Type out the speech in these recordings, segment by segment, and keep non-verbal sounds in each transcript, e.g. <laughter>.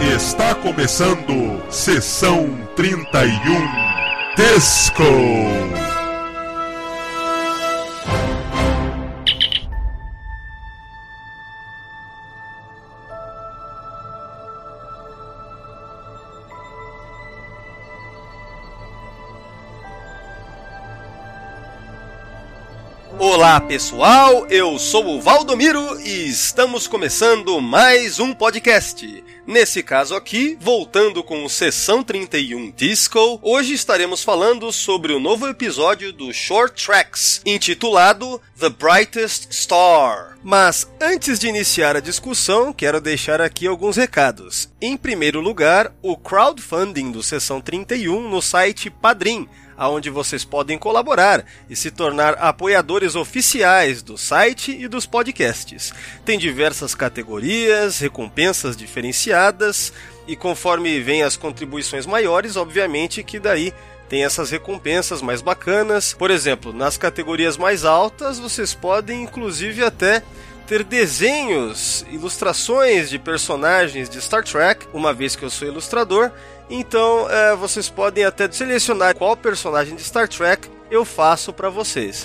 Está começando Sessão 31 Disco. Olá pessoal, eu sou o Valdomiro e estamos começando mais um podcast. Nesse caso aqui, voltando com Sessão 31 Disco, hoje estaremos falando sobre o novo episódio do Short Tracks, intitulado The Brightest Star. Mas antes de iniciar a discussão, quero deixar aqui alguns recados. Em primeiro lugar, o crowdfunding do Sessão 31 no site Padrim aonde vocês podem colaborar e se tornar apoiadores oficiais do site e dos podcasts. Tem diversas categorias, recompensas diferenciadas e conforme vem as contribuições maiores, obviamente que daí tem essas recompensas mais bacanas. Por exemplo, nas categorias mais altas, vocês podem inclusive até ter desenhos, ilustrações de personagens de Star Trek, uma vez que eu sou ilustrador, então, é, vocês podem até selecionar qual personagem de Star Trek eu faço para vocês.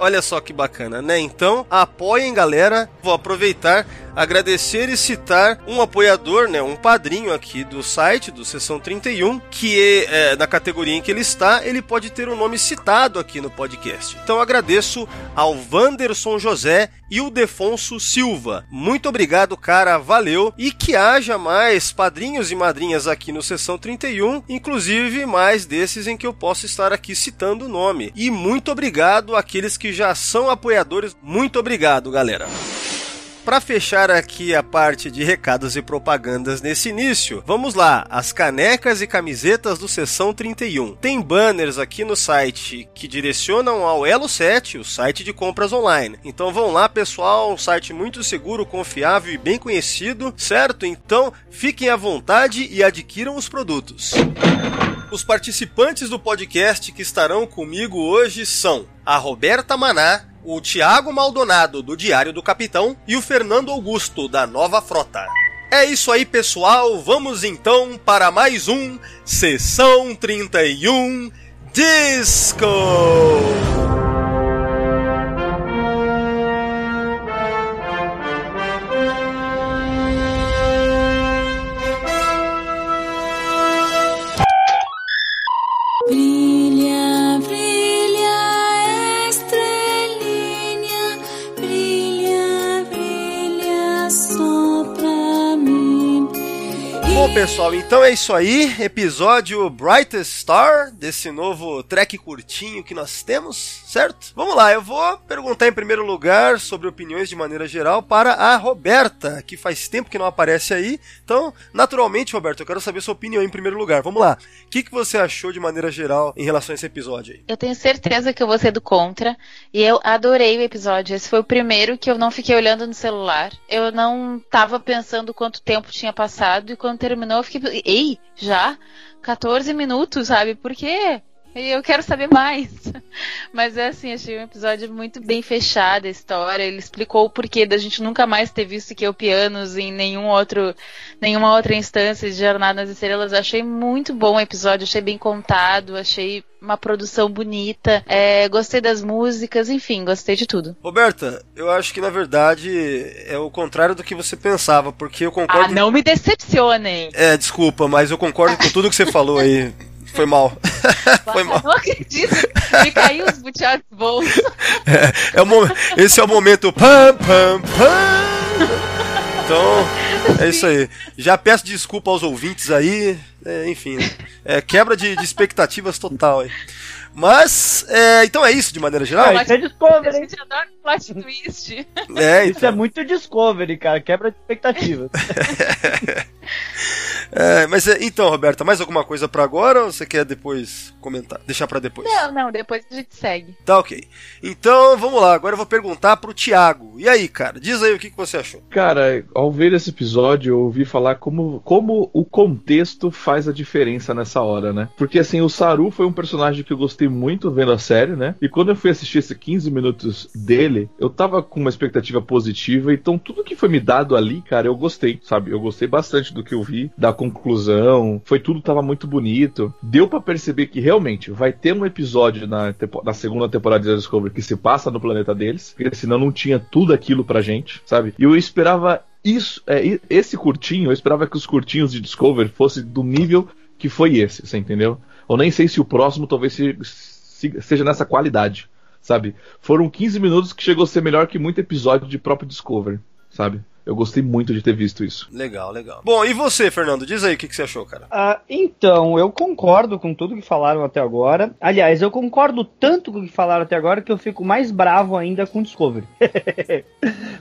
Olha só que bacana, né? Então, apoiem, galera. Vou aproveitar, agradecer e citar um apoiador, né? Um padrinho aqui do site, do Sessão 31, que é, na categoria em que ele está, ele pode ter o um nome citado aqui no podcast. Então, agradeço ao Wanderson José e o Defonso Silva. Muito obrigado, cara. Valeu. E que haja mais padrinhos e madrinhas aqui no Sessão 31, inclusive mais desses em que eu posso estar aqui citando o nome. E muito obrigado àqueles que já são apoiadores. Muito obrigado, galera. Para fechar aqui a parte de recados e propagandas nesse início, vamos lá, as canecas e camisetas do Sessão 31. Tem banners aqui no site que direcionam ao Elo 7, o site de compras online. Então vão lá, pessoal, um site muito seguro, confiável e bem conhecido, certo? Então fiquem à vontade e adquiram os produtos. Os participantes do podcast que estarão comigo hoje são a Roberta Maná, o Tiago Maldonado, do Diário do Capitão, e o Fernando Augusto, da Nova Frota. É isso aí, pessoal. Vamos então para mais um Sessão 31 Disco! Pessoal, então é isso aí. Episódio Brightest Star desse novo track curtinho que nós temos, certo? Vamos lá, eu vou perguntar em primeiro lugar sobre opiniões de maneira geral para a Roberta, que faz tempo que não aparece aí. Então, naturalmente, Roberta, eu quero saber sua opinião em primeiro lugar. Vamos lá. O que, que você achou de maneira geral em relação a esse episódio aí? Eu tenho certeza que eu vou ser do contra. E eu adorei o episódio. Esse foi o primeiro que eu não fiquei olhando no celular. Eu não tava pensando quanto tempo tinha passado. E quando terminou, eu fiquei. Ei, já? 14 minutos, sabe? Por quê? E eu quero saber mais. <laughs> Mas é assim, achei um episódio muito bem fechado a história. Ele explicou o porquê da gente nunca mais ter visto que o pianos em nenhum outro, nenhuma outra instância de Jornada nas Estrelas. Achei muito bom o episódio, achei bem contado, achei uma produção bonita. É, gostei das músicas, enfim, gostei de tudo. Roberta, eu acho que na verdade é o contrário do que você pensava, porque eu concordo. Ah, não me decepcionem! É, desculpa, mas eu concordo com tudo que você falou aí. <laughs> Foi mal. <laughs> Foi mal. Não acredito. Me caiu os buteados bons. É, é o esse é o momento. Pam, pam, pam. Então, é isso aí. Já peço desculpa aos ouvintes aí. é, enfim, né? é, quebra de, de expectativas total aí. Mas, é, então é isso de maneira geral? Ah, isso é A Discovery, hein? gente adora plot twist. É, Isso é então. muito Discovery, cara. Quebra de expectativa. <laughs> É, mas é, então, Roberta, mais alguma coisa pra agora ou você quer depois comentar? Deixar pra depois? Não, não, depois a gente segue. Tá ok. Então, vamos lá. Agora eu vou perguntar pro Thiago. E aí, cara? Diz aí o que, que você achou. Cara, ao ver esse episódio, eu ouvi falar como, como o contexto faz a diferença nessa hora, né? Porque assim, o Saru foi um personagem que eu gostei muito vendo a série, né? E quando eu fui assistir esses 15 minutos dele, eu tava com uma expectativa positiva, então tudo que foi me dado ali, cara, eu gostei, sabe? Eu gostei bastante do que eu vi, da conclusão, foi tudo tava muito bonito. Deu para perceber que realmente vai ter um episódio na, na segunda temporada de Discovery que se passa no planeta deles, porque senão não tinha tudo aquilo pra gente, sabe? E eu esperava isso, é, esse curtinho, eu esperava que os curtinhos de Discovery fossem do nível que foi esse, você entendeu? Eu nem sei se o próximo talvez se, se, seja nessa qualidade, sabe? Foram 15 minutos que chegou a ser melhor que muito episódio de próprio Discovery, sabe? Eu gostei muito de ter visto isso. Legal, legal. Bom, e você, Fernando? Diz aí o que, que você achou, cara. Ah, então, eu concordo com tudo que falaram até agora. Aliás, eu concordo tanto com o que falaram até agora que eu fico mais bravo ainda com Discovery. <laughs>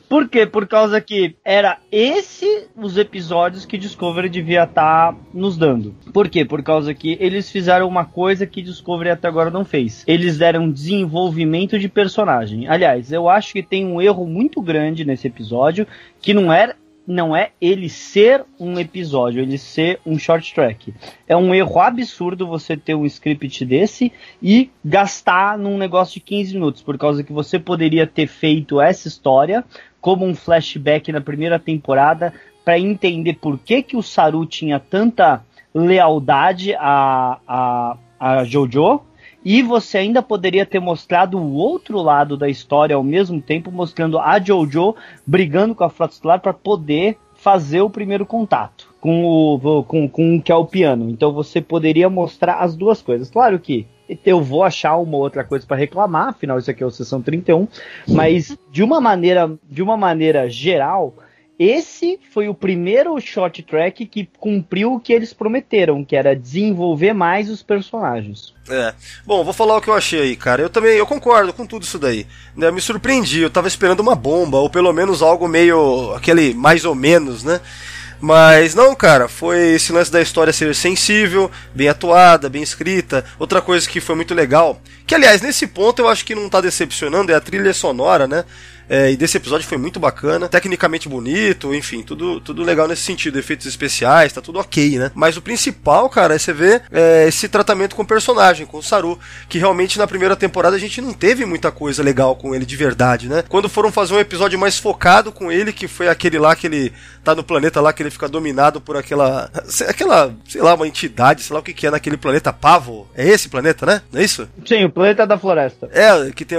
Por quê? Por causa que era esse os episódios que Discovery devia estar tá nos dando. Por quê? Por causa que eles fizeram uma coisa que Discovery até agora não fez. Eles deram desenvolvimento de personagem. Aliás, eu acho que tem um erro muito grande nesse episódio que não é não é ele ser um episódio, ele ser um short track. É um erro absurdo você ter um script desse e gastar num negócio de 15 minutos, por causa que você poderia ter feito essa história como um flashback na primeira temporada para entender por que, que o Saru tinha tanta lealdade a, a, a Jojo e você ainda poderia ter mostrado o outro lado da história ao mesmo tempo, mostrando a Jojo brigando com a Frota Estelar para poder fazer o primeiro contato com o com, com o que é o piano. Então você poderia mostrar as duas coisas. Claro que eu vou achar uma outra coisa para reclamar, afinal isso aqui é o sessão 31, mas de uma maneira de uma maneira geral, esse foi o primeiro short track que cumpriu o que eles prometeram, que era desenvolver mais os personagens. É. Bom, vou falar o que eu achei aí, cara. Eu também eu concordo com tudo isso daí. Né? Me surpreendi, eu tava esperando uma bomba, ou pelo menos algo meio. aquele mais ou menos, né? Mas não, cara, foi esse lance da história ser sensível, bem atuada, bem escrita. Outra coisa que foi muito legal, que aliás, nesse ponto eu acho que não tá decepcionando, é a trilha sonora, né? É, e desse episódio foi muito bacana, tecnicamente bonito, enfim, tudo, tudo legal nesse sentido, efeitos especiais, tá tudo ok, né? Mas o principal, cara, é você ver é, esse tratamento com o personagem, com o Saru, que realmente na primeira temporada a gente não teve muita coisa legal com ele de verdade, né? Quando foram fazer um episódio mais focado com ele, que foi aquele lá que ele tá no planeta lá, que ele fica dominado por aquela, <laughs> aquela, sei lá, uma entidade, sei lá o que que é naquele planeta Pavo. É esse planeta, né? Não é isso? Sim, o planeta da floresta. É, que tem,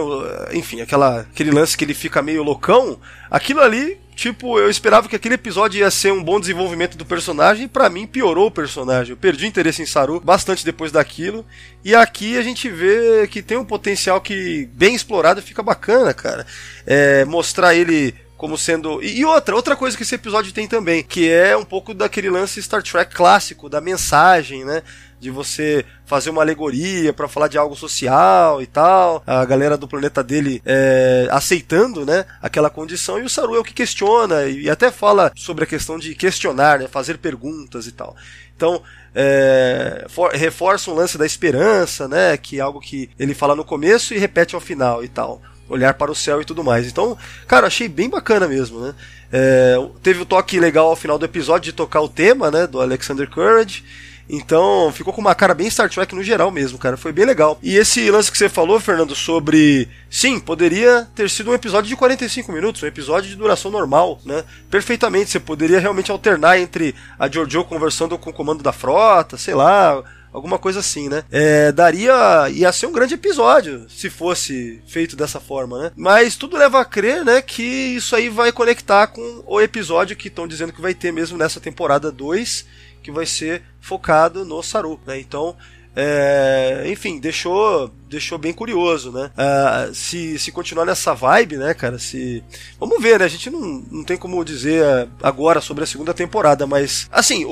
enfim, aquela, aquele lance que ele fica meio loucão, aquilo ali, tipo, eu esperava que aquele episódio ia ser um bom desenvolvimento do personagem e para mim piorou o personagem. Eu perdi interesse em Saru bastante depois daquilo. E aqui a gente vê que tem um potencial que, bem explorado, fica bacana, cara. É, mostrar ele como sendo. E outra, outra coisa que esse episódio tem também, que é um pouco daquele lance Star Trek clássico, da mensagem, né? De você fazer uma alegoria para falar de algo social e tal. A galera do planeta dele é, aceitando, né, aquela condição e o Saru é o que questiona e até fala sobre a questão de questionar, né, fazer perguntas e tal. Então, é, for, reforça um lance da esperança, né, que é algo que ele fala no começo e repete ao final e tal. Olhar para o céu e tudo mais. Então, cara, achei bem bacana mesmo, né? É, teve o toque legal ao final do episódio de tocar o tema, né, do Alexander Courage. Então, ficou com uma cara bem Star Trek no geral mesmo, cara. Foi bem legal. E esse lance que você falou, Fernando, sobre. Sim, poderia ter sido um episódio de 45 minutos, um episódio de duração normal, né? Perfeitamente. Você poderia realmente alternar entre a Giorgio conversando com o comando da frota, sei lá alguma coisa assim, né? É, daria. ia ser um grande episódio se fosse feito dessa forma, né? Mas tudo leva a crer, né, que isso aí vai conectar com o episódio que estão dizendo que vai ter mesmo nessa temporada 2 que vai ser focado no Saru, né? Então, é, enfim, deixou, deixou bem curioso, né? Uh, se, se continuar nessa vibe, né, cara? Se vamos ver, né? A gente não, não tem como dizer agora sobre a segunda temporada, mas assim, o,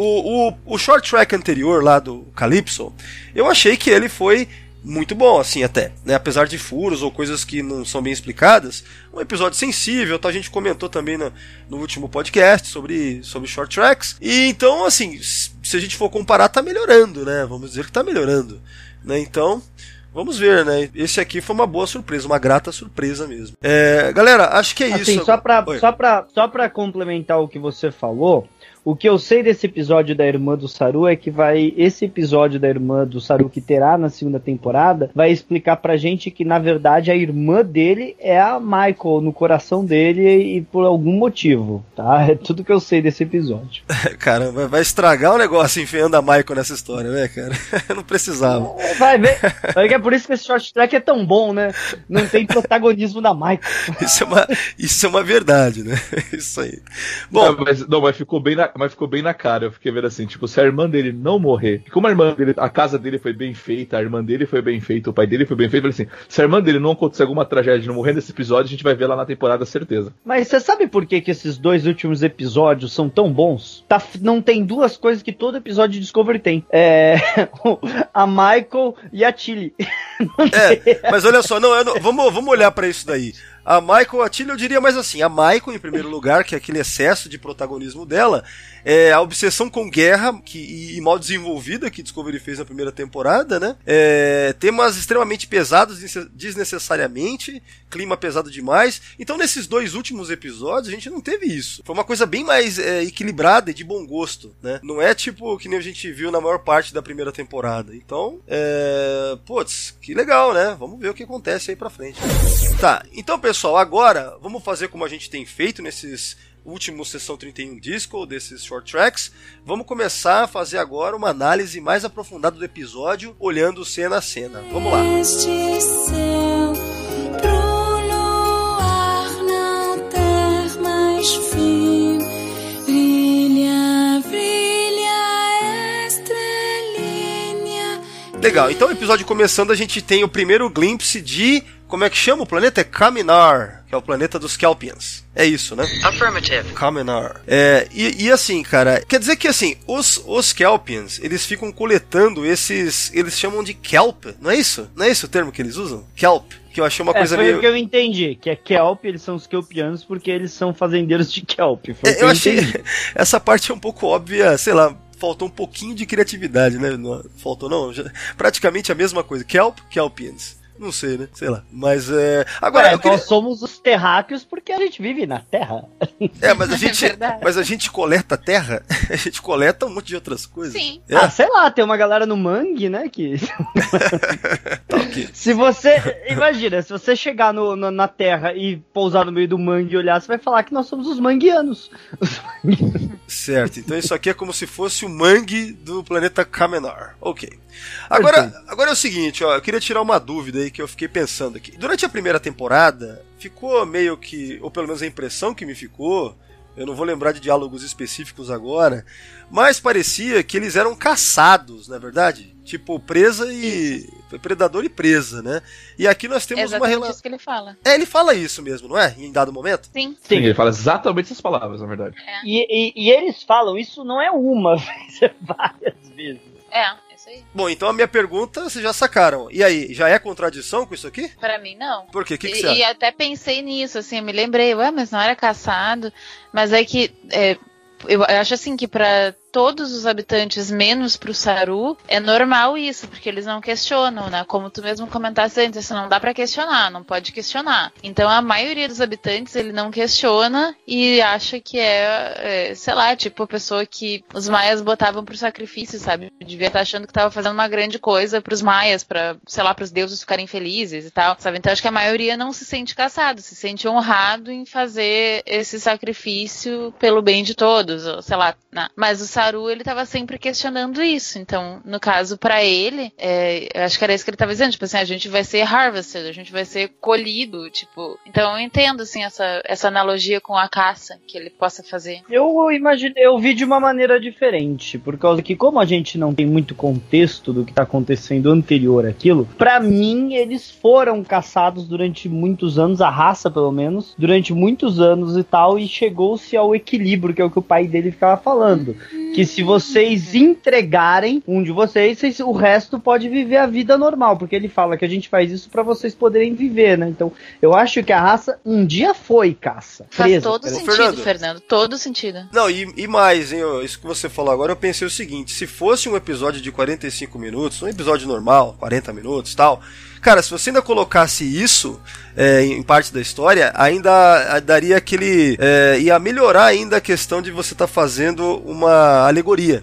o, o short track anterior lá do Calypso, eu achei que ele foi muito bom, assim, até. Né? Apesar de furos ou coisas que não são bem explicadas. Um episódio sensível, tá? A gente comentou também no, no último podcast sobre, sobre short tracks. E então, assim, se a gente for comparar, tá melhorando, né? Vamos dizer que tá melhorando. Né? Então, Vamos ver, né? Esse aqui foi uma boa surpresa, uma grata surpresa mesmo. É, galera, acho que é Assim, isso. só pra, Oi. só, pra, só pra complementar o que você falou, o que eu sei desse episódio da irmã do Saru é que vai. Esse episódio da irmã do Saru que terá na segunda temporada vai explicar pra gente que, na verdade, a irmã dele é a Michael no coração dele e por algum motivo, tá? <laughs> É tudo que eu sei desse episódio. <laughs> Cara, vai, estragar o negócio enfiando a Michael nessa história, né, cara? <laughs> Não precisava. Vai ver. Vai ver é por isso que esse short track é tão bom, né? Não tem protagonismo da Michael. Isso é uma, isso é uma verdade, né? Isso aí. Bom, Não, mas, não, mas ficou bem na, mas ficou bem na cara. Eu fiquei vendo assim, tipo, se a irmã dele não morrer, e como a irmã dele, a casa dele foi bem feita, a irmã dele foi bem feita, o pai dele foi bem feito, eu falei assim, se a irmã dele não acontecer alguma tragédia não morrer nesse episódio, a gente vai ver lá na temporada, certeza. Mas você sabe por que, que esses dois últimos episódios são tão bons? Tá, não tem duas coisas que todo episódio de Discovery tem. É. <laughs> A Michael e a Tilly. <laughs> É, mas olha só, não, eu não- vamos, vamos olhar pra isso daí. A Michael, a Tilly, eu diria mais assim, a Michael, em primeiro lugar, que é aquele excesso de protagonismo dela, é a obsessão com guerra que, e, e mal desenvolvida que Discovery fez na primeira temporada, né? É, temas extremamente pesados desne- desnecessariamente, clima pesado demais. Então, nesses dois últimos episódios, a gente não teve isso. Foi uma coisa bem mais é, equilibrada e de bom gosto, né? Não é tipo que nem a gente viu na maior parte da primeira temporada. Então, é. Putz, que legal, né? Vamos ver o que acontece aí pra frente. Tá, então pessoal, agora vamos fazer como a gente tem feito nesses últimos sessão 31 disco, desses short tracks. Vamos começar a fazer agora uma análise mais aprofundada do episódio, olhando cena a cena. Vamos lá. Este céu pro luar não ter mais fim. Brilha, brilha, estrelinha. Legal, então o episódio começando, a gente tem o primeiro glimpse de. Como é que chama o planeta? É Kaminar, que é o planeta dos Kelpians. É isso, né? Affirmative. Kaminar. É, e, e assim, cara, quer dizer que assim, os, os Kelpians, eles ficam coletando esses. Eles chamam de Kelp, não é isso? Não é esse o termo que eles usam? Kelp. Que eu achei uma É, coisa foi meio. o que eu entendi, que é Kelp, eles são os Kelpianos porque eles são fazendeiros de Kelp. Foi É, eu achei. entendi. <laughs> Essa parte é um pouco óbvia, sei lá. Faltou um pouquinho de criatividade, né? Faltou não. já- praticamente a mesma coisa. Kelp, Kelpians. Não sei, né? Sei lá. Mas é. Agora, É, queria- Nós somos os terráqueos porque a gente vive na Terra. <laughs> É, mas a É gente, verdade. mas a gente coleta terra, <laughs> a gente coleta um monte de outras coisas. Sim. É, Ah, sei lá, tem uma galera no mangue, né? Que. <laughs> tá ok. se você. Imagina, se você chegar no- na- na Terra e pousar no meio do mangue e olhar, você vai falar que nós somos os manguianos. Certo. Então isso aqui é como se fosse o mangue do planeta Kamenar. Ok. Agora, agora é o seguinte, ó, eu queria tirar uma dúvida aí que eu fiquei pensando aqui. Durante a primeira temporada, ficou meio que, ou pelo menos a impressão que me ficou, eu não vou lembrar de diálogos específicos agora, mas parecia que eles eram caçados, não é verdade? Tipo, presa e. Predador e presa, né? E aqui nós É temos uma exatamente relação. isso que ele fala. É, ele fala isso mesmo, não é? Em dado momento? Sim. Sim, ele fala exatamente essas palavras, na verdade. E, e- e eles falam, isso não é uma <laughs> vez, é várias vezes. É, isso aí. Bom, então a minha pergunta vocês já sacaram. E aí, já é contradição com isso aqui? Pra mim, não. Por quê? O que, que e, você acha? e até pensei nisso, assim, eu me lembrei, ué, mas não era caçado. Mas é que é, eu acho assim que pra todos os habitantes, menos pro Saru, é normal isso, porque eles não questionam, né? Como tu mesmo comentaste antes, isso não dá pra questionar, não pode questionar. Então a maioria dos habitantes ele não questiona e acha que é, é, sei lá, tipo a pessoa que os maias botavam pro sacrifício, sabe? Devia estar achando que tava fazendo uma grande coisa pros maias, pra, sei lá, pros deuses ficarem felizes e tal, sabe? Então acho que a maioria não se sente caçado, se sente honrado em fazer esse sacrifício pelo bem de todos, sei lá, né? Mas o Saru, ele tava sempre questionando isso. Então, no caso, pra ele, é, eu acho que era isso que ele tava dizendo. Tipo assim, a gente vai ser harvested, a gente vai ser colhido, tipo. Então eu entendo, assim, essa, essa analogia com a caça que ele possa fazer. Eu imaginei, eu vi de uma maneira diferente, por causa que como a gente não tem muito contexto do que tá acontecendo anterior àquilo, pra mim eles foram caçados durante muitos anos, a raça pelo menos, durante muitos anos e tal, e chegou-se ao equilíbrio, que é o que o pai dele ficava falando. Que se vocês entregarem um de vocês, vocês- o resto pode viver a vida normal, porque ele fala que a gente faz isso pra vocês poderem viver, né? Então, eu acho que a raça um dia foi caça. Faz presa, todo sentido, Fernando. Fernando. Todo sentido. Não, e, e mais, hein, isso que você falou agora, eu pensei o seguinte: se fosse um episódio de 45 minutos, um episódio normal, 40 minutos tal, cara, se você ainda colocasse isso é, em parte da história, ainda daria aquele. É, ia melhorar ainda a questão de você estar fazendo uma alegoria.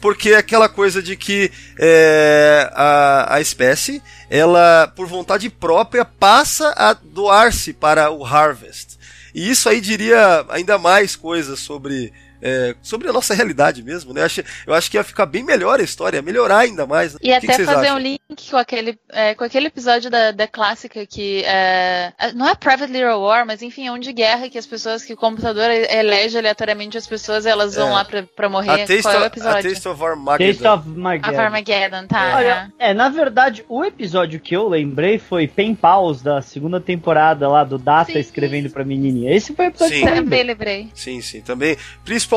Porque é aquela coisa de que é, a, a espécie, ela, por vontade própria, passa a doar-se para o Harvest. E isso aí diria ainda mais coisas sobre, é, sobre a nossa realidade mesmo, né? Eu acho, eu acho que ia ficar bem melhor a história, ia melhorar ainda mais. né? E O que até que vocês fazer acham? um link com aquele, é, com aquele episódio da, da clássica que é, não é Private Little War, mas enfim, é um de guerra que as pessoas, que o computador elege aleatoriamente as pessoas e elas vão É. lá pra, pra A morrer. Taste, Qual é o of, a episódio? Taste of Armageddon. Taste of A Armageddon. Armageddon, tá. Olha, é, na verdade, o episódio que eu lembrei foi Pen Pals, da segunda temporada lá do Data Sim. escrevendo pra menininha. Esse foi o episódio Sim. que eu é. lembrei. Também lembrei. Sim, sim, também. Principalmente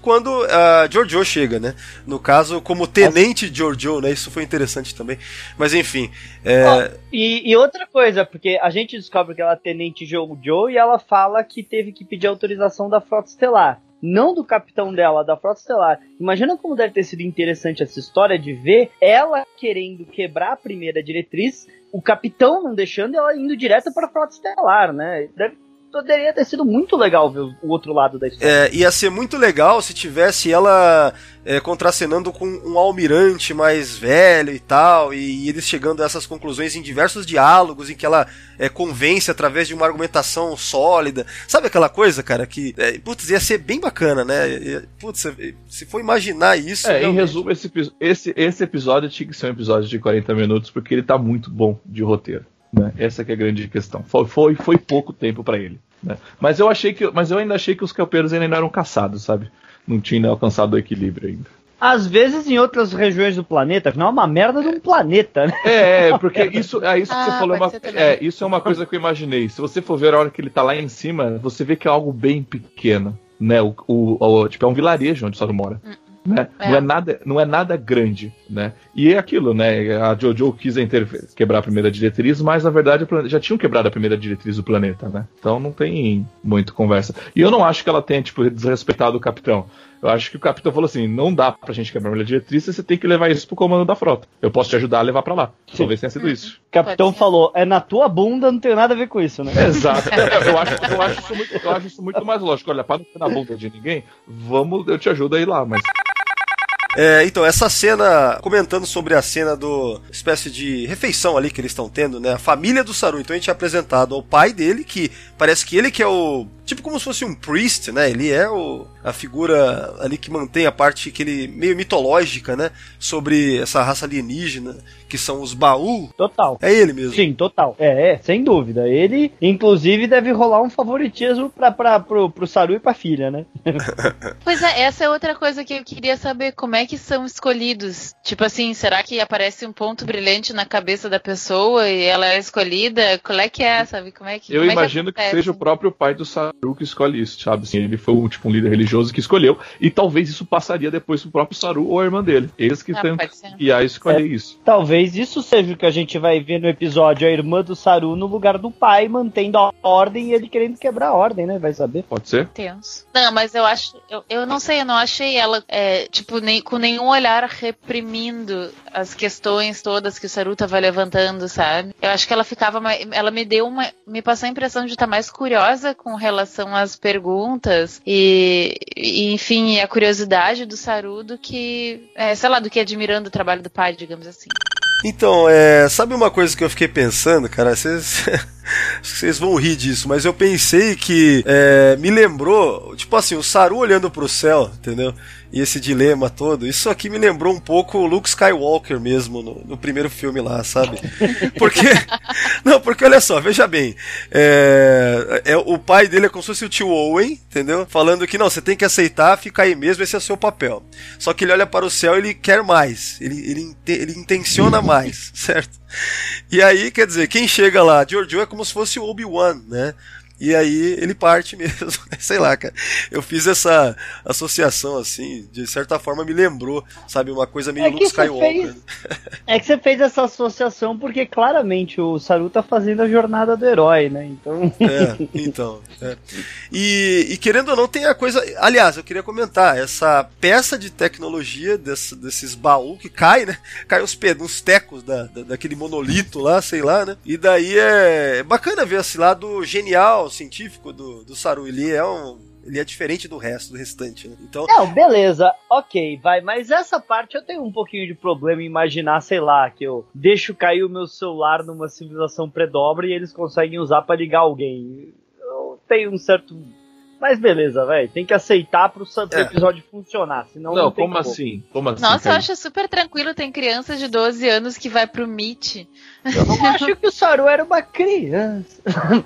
quando a Giorgio chega, né? No caso, como tenente Giorgio, né? Isso foi interessante também. Mas enfim. é, Ó, E, e outra coisa, porque a gente descobre que ela é tenente Jojo e ela fala que teve que pedir autorização da Frota Estelar. Não do capitão dela, da Frota Estelar. Imagina como deve ter sido interessante essa história de ver ela querendo quebrar a primeira diretriz, o capitão não deixando ela indo direto pra Frota Estelar, né? Deve, poderia ter sido muito legal ver o outro lado da história. É, ia ser muito legal se tivesse ela é, contracenando com um almirante mais velho e tal, e eles chegando a essas conclusões em diversos diálogos em que ela é, convence através de uma argumentação sólida. Sabe aquela coisa, cara, que, é, putz, ia ser bem bacana, né? E, Putz, se for imaginar isso. É, em realmente- resumo, esse, esse, esse episódio tinha que ser um episódio de 40 minutos, porque ele tá muito bom de roteiro. Né? Essa que é a grande questão. Foi, foi, foi pouco tempo pra ele. Né? Mas eu achei que. Mas eu ainda achei que os campeiros ainda não eram caçados, sabe? Não tinha alcançado o equilíbrio ainda. Às vezes em outras regiões do planeta, afinal é uma merda de um planeta, né? É, é, porque isso, é isso que Ah, você falou. É uma, é, isso é uma coisa que eu imaginei. Se você for ver a hora que ele tá lá em cima, você vê que é algo bem pequeno. Né? O, o, o- tipo, é um vilarejo onde o Sauron mora. Né? É. Não, é nada, não é nada grande, né? E é aquilo, né? A Jojo quis quebrar a primeira diretriz, mas na verdade já tinham quebrado a primeira diretriz do planeta, né? Então não tem muito conversa. E eu não acho que ela tenha, tipo, desrespeitado o capitão. Eu acho que o capitão falou assim: não dá pra gente quebrar a primeira diretriz, você tem que levar isso pro comando da frota. Eu posso te ajudar a levar pra lá. Talvez tenha sido isso. O capitão falou, é na tua bunda, não tem nada a ver com isso, né? Exato. <laughs> É, Eu acho, eu, acho isso muito, eu acho isso muito mais lógico. Olha, para não ser na bunda de ninguém, vamos, eu te ajudo a ir lá, mas. É, então, essa cena, comentando sobre a cena do espécie de refeição ali que eles estão tendo, né? A família do Saru. Então a gente é apresentado ao pai dele, que parece que ele que é o. Tipo como se fosse um priest, né? Ele é o, a figura ali que mantém a parte que ele meio mitológica, né? Sobre essa raça alienígena, que são os Baú. Total. É ele mesmo. Sim, total. É, é, sem dúvida. Ele, inclusive, deve rolar um favoritismo pra, pra, pro, pro Saru e pra filha, né? <laughs> <laughs> Pois é, essa é outra coisa que eu queria saber, como é que são escolhidos? Tipo assim, será que aparece um ponto brilhante na cabeça da pessoa e ela é escolhida? Qual é que é, sabe? Como é que Eu como é imagino que, acontece? seja o próprio pai do Saru que escolhe isso, sabe? Assim, ele foi um, tipo, um líder religioso que escolheu, e talvez isso passaria depois pro próprio Saru ou a irmã dele. Eles que Ah, têm que guiar a escolher isso. Talvez isso seja o que a gente vai ver no episódio, a irmã do Saru no lugar do pai, mantendo a ordem e ele querendo quebrar a ordem, né? Vai saber. Pode ser? Tenso. Não, mas eu acho. Eu, eu não sei, eu não achei ela, é, tipo, nem, com nenhum olhar reprimindo as questões todas que o Saru tava levantando, sabe? Eu acho que ela ficava. Ela me deu uma. Me passou a impressão de estar mais curiosa com relação às perguntas e, e, enfim, a curiosidade do Saru do que. é, sei lá, do que admirando o trabalho do pai, digamos assim. Então, é, sabe uma coisa que eu fiquei pensando, cara? Vocês, <laughs> vocês vão rir disso, mas eu pensei que é, me lembrou, tipo assim, o Saru olhando pro céu, entendeu? E esse dilema todo. Isso aqui me lembrou um pouco o Luke Skywalker mesmo no, no primeiro filme lá, sabe? <laughs> Porque. Não, porque olha só, veja bem. É, é, o pai dele é como se fosse o tio Owen, entendeu? Falando que não, você tem que aceitar, fica aí mesmo, esse é o seu papel. Só que ele olha para o céu e ele quer mais. Ele, ele, ele intenciona mais, <laughs> certo? E aí, quer dizer, quem chega lá, Giorgio é como se fosse o Obi-Wan, né? E aí ele parte <laughs> mesmo. Sei lá, cara. Eu fiz essa associação assim, de certa forma me lembrou, sabe, uma coisa meio É Luke Skywalker. fez- É que você fez essa associação porque claramente o Saru tá fazendo a jornada do herói, né? Então. É, então. é. E, e querendo ou não, tem a coisa. Aliás, eu queria comentar, essa peça de tecnologia desse- desses baús que cai, né? Cai uns, uns tecos da, da- daquele monolito lá, sei lá, né? E daí é bacana ver esse lado genial, científico do, do Saru. Ele é um. Ele é diferente do resto, do restante, né? Então. Não, beleza, ok, vai, mas essa parte eu tenho um pouquinho de problema em imaginar, sei lá, que eu deixo cair o meu celular numa civilização pré-dobra e eles conseguem usar pra ligar alguém. Eu tenho um certo. Mas beleza, velho, tem que aceitar pro É. episódio funcionar, senão não, Não, tem como assim? Como assim? Nossa, eu Kaique? acho super tranquilo. Tem criança de 12 anos que vai pro Meet. Eu não <laughs> acho que o Saru era uma criança.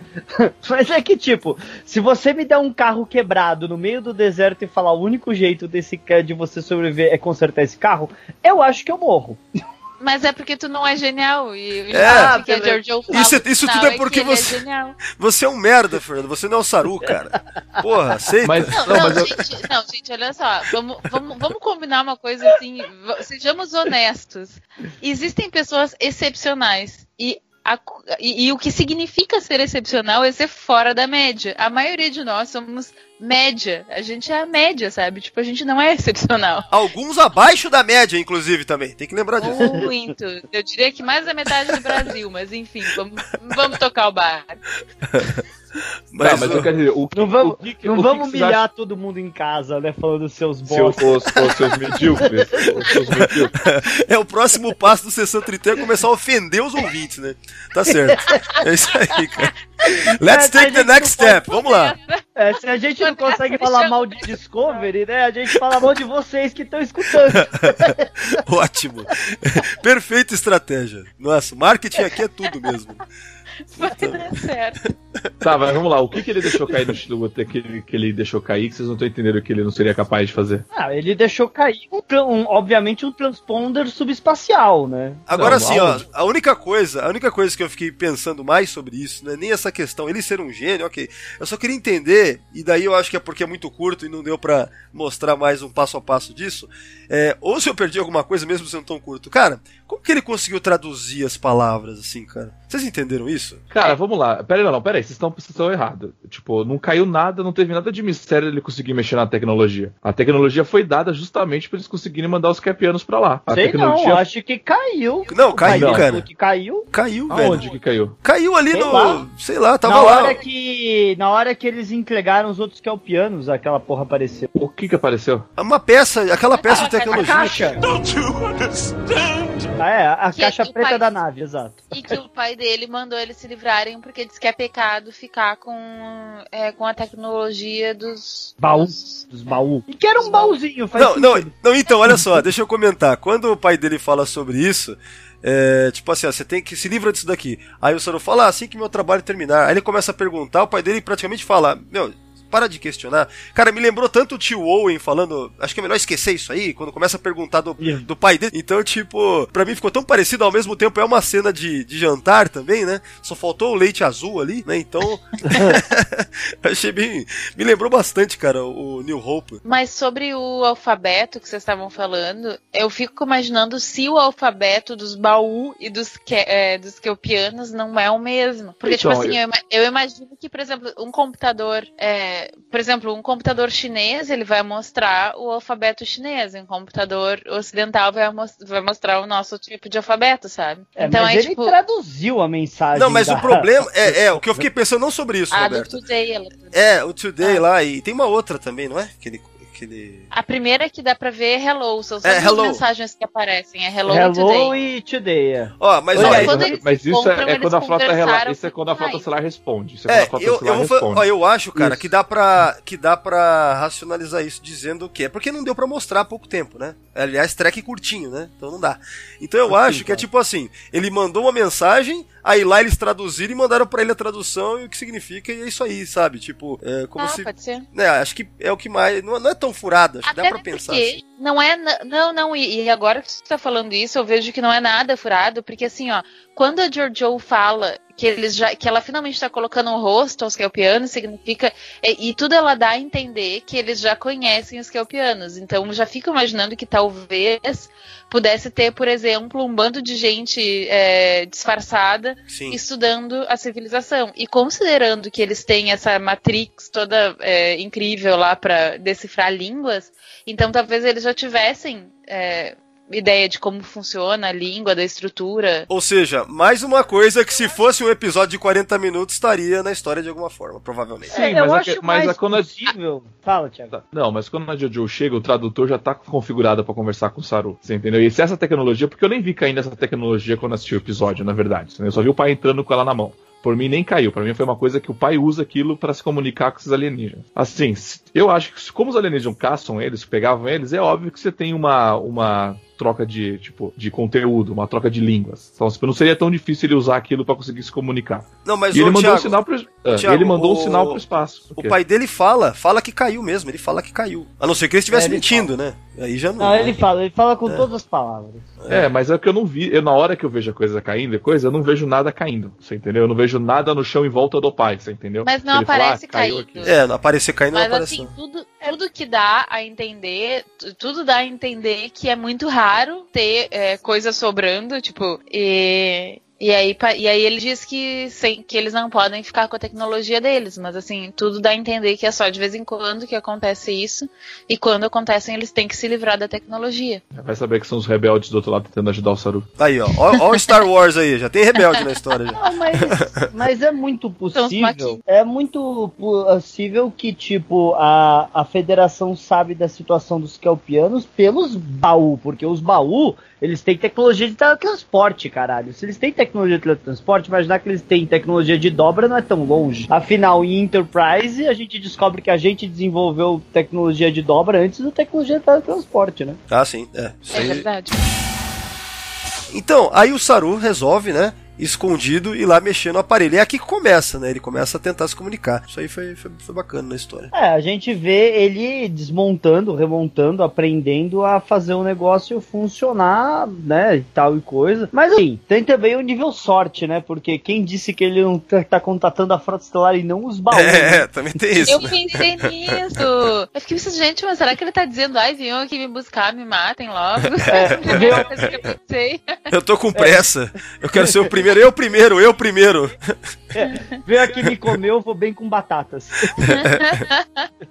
<laughs> Mas é que, tipo, se você me der um carro quebrado no meio do deserto e falar o único jeito desse de você sobreviver é consertar esse carro, eu acho que eu morro. <laughs> Mas é porque tu não é genial. E É. é, que a beleza. Giorgio fala Isso- isso tudo é porque que ele você- É genial. Você é um merda, Fernando. Você não é o Saru, <laughs> cara. Porra, aceita. Mas, Não, não, não, mas eu, gente, não, gente, olha só. Vamos, vamos, vamos combinar uma coisa assim. Sejamos honestos. Existem pessoas excepcionais. E, a e, e o que significa ser excepcional é ser fora da média. A maioria de nós somos média. A gente é a média, sabe? Tipo, a gente não é excepcional. <laughs> Alguns abaixo da média, inclusive, também. Tem que lembrar disso. Muito. Eu diria que mais da metade do Brasil, mas enfim, vamos, vamos tocar o bar. Mas, tá, mas eu quero dizer, o, Não vamos, o que, que- não vamos humilhar todo mundo em casa, né? Falando seus Seus, bosta. os, os seus medíocres. Os seus medíocres. É o próximo passo do Sessão 30 é começar a ofender os ouvintes, né? Tá certo. É isso aí, cara. <laughs> Let's É, take the next pode step. Vamos lá. É, se a gente não consegue falar mal de Discovery, né? A gente fala mal de vocês que estão escutando. <laughs> Ótimo. <laughs> Perfeita estratégia. Nossa, marketing aqui é tudo mesmo. Vai dar certo. Tá, mas vamos lá. O que, que ele deixou cair no Shiloh que ele, que ele deixou cair que vocês não estão entendendo que ele não seria capaz de fazer? Ah, ele deixou cair, um, um- obviamente, um transponder subespacial, né? Agora Não, sim, ó, a única coisa, a única coisa que eu fiquei pensando mais sobre isso, não é nem essa questão, ele ser um gênio, ok. Eu só queria entender, e daí eu acho que é porque é muito curto e não deu pra mostrar mais um passo a passo disso, é, ou se eu perdi alguma coisa mesmo sendo tão curto. Cara, como que ele conseguiu traduzir as palavras assim, cara? Vocês entenderam isso? Cara, vamos lá. Pera aí, não, não, pera aí, vocês estão, vocês estão errados. Tipo, não caiu nada, não teve nada de mistério ele conseguir mexer na tecnologia. A tecnologia foi dada justamente pra eles conseguirem mandar os capianos pra lá. A Sei tecnologia. não, acho que caiu. Não, caiu, cara. Que caiu. Caiu, velho. Aonde que caiu? Caiu ali Sei no. lá. Sei lá, tava na lá. hora que na hora que eles entregaram os outros kelpianos, aquela porra apareceu. O que que apareceu? Uma peça, aquela peça de A A tecnologia. caixa. Don't you understand? Ah, é, a Que caixa preta pai- da nave, exato. E que o pai dele mandou eles se livrarem porque diz que é pecado ficar com, é, com a tecnologia dos. Baús. Dos baús. E que era um baúzinho, faz Não, não, não, então, olha só, deixa eu comentar. Quando o pai dele fala sobre isso, é, tipo assim, ó, você tem que se livra disso daqui. Aí o Soro fala, ah, assim que meu trabalho terminar. Aí ele começa a perguntar, o pai dele praticamente fala, meu, para de questionar. Cara, me lembrou tanto o tio Owen falando, acho que é melhor esquecer isso aí, quando começa a perguntar do, do pai dele. Então, tipo, pra mim ficou tão parecido, ao mesmo tempo é uma cena de, de jantar também, né? Só faltou o leite azul ali, né? Então, <laughs> <laughs> achei bem... Me lembrou bastante, cara, o New Hope. Mas sobre o alfabeto que vocês estavam falando, eu fico imaginando se o alfabeto dos baú e dos, que, é, dos Kelpianos não é o mesmo. Porque, tipo Então, assim, eu, eu imagino que, por exemplo, um computador. é, por exemplo, um computador chinês ele vai mostrar o alfabeto chinês. Um computador ocidental vai, vai mostrar o nosso tipo de alfabeto, sabe? É, então mas é ele tipo. traduziu a mensagem. Não, mas da- o problema <laughs> é, é, o que eu fiquei pensando não sobre isso, A do Roberto. Today, ela- É, o Today Ah. lá, e tem uma outra também, não é? Aquele. Aquele... A primeira que dá pra ver é Hello, são só É, duas hello. mensagens que aparecem. É Hello, Hello, e Today. e Today. é. Ó, mas Olha olha, aí, quando mas, mas isso compram, é, é eles quando a frota rela... conversaram Isso é quando a frota estelar responde. Isso é quando É, a frota eu, eu, responde. ó, eu acho, cara, Isso. que dá pra que dá para racionalizar isso dizendo o que é porque não deu pra mostrar há pouco tempo, né? Aliás, track curtinho, né? Então não dá. Então eu Assim, acho que é cara. tipo assim, ele mandou uma mensagem, aí lá eles traduziram e mandaram pra ele a tradução e o que significa e é isso aí, sabe? Tipo, é como Ah, se, pode ser. né, acho que é o que mais, não, não é tão furado, acho que dá Até pra pensar assim. não é. Não, não, e, e agora que você tá falando isso, eu vejo que não é nada furado, porque assim, ó, quando a Giorgio fala que eles já que ela finalmente está colocando um rosto aos kelpianos significa e, e, tudo ela dá a entender que eles já conhecem os kelpianos. Então já fico imaginando que talvez pudesse ter, por exemplo, um bando de gente é, disfarçada Sim. estudando a civilização. E considerando que eles têm essa matrix toda é, incrível lá para decifrar línguas, então talvez eles já tivessem. É, ideia de como funciona a língua, da estrutura. Ou seja, mais uma coisa que se fosse um episódio de 40 minutos estaria na história de alguma forma, provavelmente. Sim, É, mas eu a acho que- mas mais a- quando a-. Fala, Thiago. Não, mas quando a Jojo chega, o tradutor já tá configurado pra conversar com o Saru. Você entendeu? E se essa tecnologia, porque eu nem vi caindo essa tecnologia quando assisti o episódio, na verdade. entendeu? Eu só vi o pai entrando com ela na mão. Por mim nem caiu. Pra mim foi uma coisa que o pai usa aquilo pra se comunicar com esses alienígenas. Assim, eu acho que como os alienígenas caçam eles, pegavam eles, é óbvio que você tem uma, uma troca de tipo de conteúdo, uma troca de línguas. Então tipo, não seria tão difícil ele usar aquilo pra conseguir se comunicar. Não, mas e ele mandou Thiago, um sinal pro, ah, Thiago, ele mandou o- um sinal pro espaço. O pai dele fala, fala que caiu mesmo, ele fala que caiu. A não ser que ele estivesse É, ele mentindo, né? Aí já não. Não, ele fala, ele fala com todas as palavras. É, mas é que eu não vi. Eu, na hora que eu vejo a coisa caindo e coisa, eu não vejo nada caindo. Você entendeu? Eu não vejo nada no chão em volta do pai, você entendeu? Mas não Ele fala, aparece "Ah, caindo. aqui." É, não aparecer caindo não Mas aparece. assim, não. tudo, tudo que dá a entender, tu- tudo dá a entender que é muito raro ter é, coisa sobrando, tipo, e, e, aí, e aí ele diz que, sem, que eles não podem ficar com a tecnologia deles, mas assim, tudo dá a entender que é só de vez em quando que acontece isso, e quando acontecem eles têm que se livrar da tecnologia. Vai saber que são os rebeldes do outro lado tentando ajudar o Saru. Aí, ó. Ó, ó o Star Wars aí, já tem rebelde na história. Já. Não, <laughs> mas, mas é muito <laughs> os possível. É muito possível que, tipo, a, a federação sabe da situação dos kelpianos pelos baú, porque os baú, eles têm tecnologia de teletransporte, caralho. Se eles têm tecnologia de teletransporte, imaginar que eles têm tecnologia de dobra não é tão longe. Afinal, em Enterprise, a gente descobre que a gente desenvolveu tecnologia de dobra antes da tecnologia de teletransporte, né? Ah, sim. É. É verdade. Então, aí o Saru resolve, né? Escondido e lá mexer no aparelho. É aqui que começa, né? Ele começa a tentar se comunicar. Isso aí foi, foi, foi bacana na história. É, a gente vê ele desmontando, remontando, aprendendo a fazer o negócio funcionar, né, e tal e coisa. Mas assim, tem também o nível sorte, né? Porque quem disse que ele não tá, tá contatando a Frota Estelar e não os baús? <laughs> né? É, também tem isso. Eu né? pensei nisso. Eu fiquei pensando, gente, mas será que ele tá dizendo, ai, venham aqui me buscar, me matem logo? É, <laughs> que eu pensei. Eu tô com pressa. Eu quero ser o primeiro. <laughs> Eu primeiro, eu primeiro. Veio aqui me comer, eu vou bem com batatas. <laughs>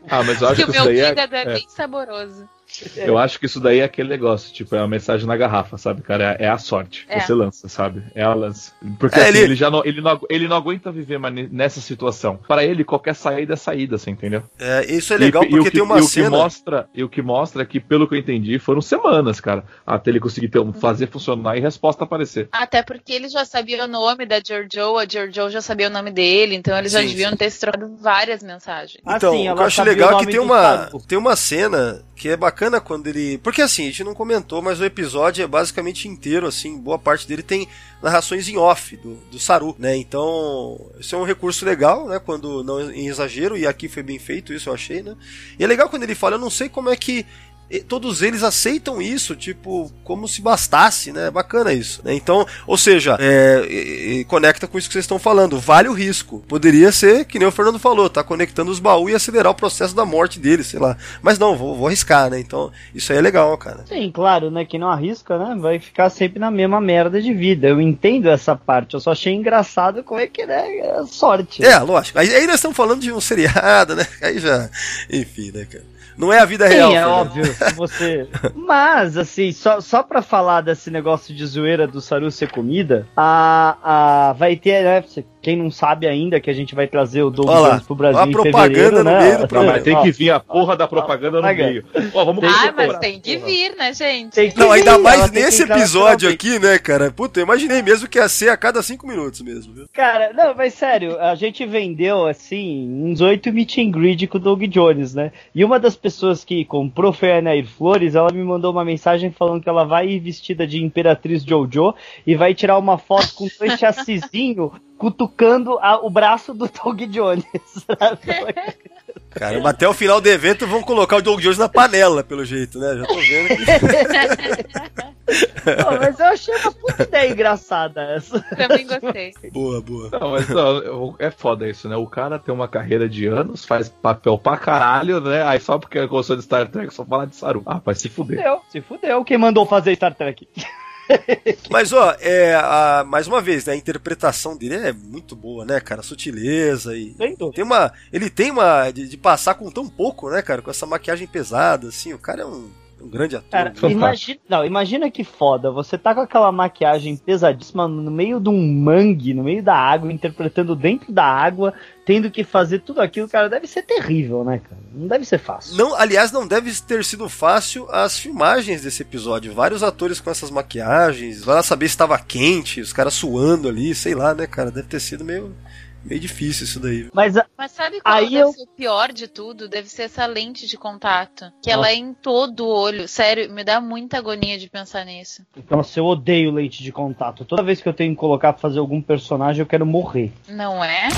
Ah, mas eu acho que que o isso meu daí é, é, é, bem saboroso. Eu acho que isso daí é aquele negócio, tipo, é a mensagem na garrafa, sabe, cara? É, é a sorte. É. Você lança, sabe? É a lança. Porque É, assim, ele- ele... já não, ele, não, ele não aguenta viver mais ne- nessa situação. Para ele, qualquer saída é saída, você entendeu? É, isso é legal E- e porque o que, tem uma e o cena. Que mostra, e o que mostra é que, pelo que eu entendi, foram semanas, cara, até ele conseguir ter um- fazer funcionar e resposta aparecer. Até porque ele já sabia o nome da Giorgio, a Giorgio já sabia o nome dele, então eles já Sim, deviam sim. ter se trocado várias mensagens. Então, Assim, o que eu acho legal o é que tem uma, tem uma cena que é bacana quando ele. Porque assim, a gente não comentou, mas o episódio é basicamente inteiro, assim, boa parte dele tem narrações em off do, do Saru, né? Então, isso é um recurso legal, né? Quando não em exagero, e aqui foi bem feito, isso eu achei, né? E é legal quando ele fala, eu não sei como é que e todos eles aceitam isso, tipo, como se bastasse, né? Bacana isso. Né? Então, ou seja, é, e- e conecta com isso que vocês estão falando. Vale o risco. Poderia ser, que nem o Fernando falou, tá conectando os baús e acelerar o processo da morte deles, sei lá. Mas não, vou, vou arriscar, né? Então, isso aí é legal, cara. Sim, claro, né? Quem não arrisca, né? Vai ficar sempre na mesma merda de vida. Eu entendo essa parte. Eu só achei engraçado como é que, né? É sorte. É, lógico. Aí, aí nós estamos falando de um seriado, né? <laughs> Aí já. Enfim, né, cara? Não é a vida Sim, real. é Fernando. óbvio. Se você. Mas, assim, só, só pra falar desse negócio de zoeira do Saru ser comida, a, a, vai ter, né? Quem não sabe ainda que a gente vai trazer o Doug Olha lá, Jones pro Brasil a em propaganda fevereiro, no né? meio do programa. Mas tem que vir a porra da propaganda no meio. Ó, vamos Ah, mas tem que vir, né, gente? Tem que Não, ainda vir, mais ela tem que nesse episódio aqui, né, cara? Puta, eu imaginei mesmo que ia ser a cada cinco minutos mesmo, viu? Cara, não, mas sério, a gente vendeu, assim, uns oito meet and greet com o Doug Jones, né? E uma das pessoas que comprou foi a Nair Flores, ela me mandou uma mensagem falando que ela vai ir vestida de Imperatriz Jojo e vai tirar uma foto com dois chassizinhos cutucando a- o braço do Doug Jones? <laughs> Caramba, até o final do evento vão colocar o Doug Jones na panela, pelo jeito, né? Já tô vendo que. Pô, mas eu achei uma puta ideia engraçada essa. Também gostei. Boa, boa. Não, mas não, é foda isso, né? O cara tem uma carreira de anos, faz papel pra caralho, né? Aí só porque gostou de Star Trek, só fala de Saru. Ah, vai se fuder. Fudeu, se fudeu. Quem mandou fazer Star Trek? <laughs> Mas, ó, é, a- mais uma vez, né, a interpretação dele é muito boa, né, cara? Sutileza e. Tem uma. Ele tem uma. De, de passar com tão pouco, né, cara? Com essa maquiagem pesada, assim. O cara é um, um grande ator. Cara, Fantástico. imagina, não, imagina que foda. Você tá com aquela maquiagem pesadíssima no meio de um mangue, no meio da água, interpretando dentro da água, tendo que fazer tudo aquilo, cara, deve ser terrível, né, cara? Não deve ser fácil. Não, aliás, não deve ter sido fácil as filmagens desse episódio. Vários atores com essas maquiagens, vai lá saber se estava quente, os caras suando ali, sei lá, né, cara? Deve ter sido meio, meio difícil isso daí. Mas Mas sabe qual Aí deve eu- ser o pior de tudo? Deve ser essa lente de contato. Que Nossa. ela é em todo o olho. Sério, me dá muita agonia de pensar nisso. Nossa, eu odeio leite de contato. Toda vez que eu tenho que colocar pra fazer algum personagem, eu quero morrer. Não é?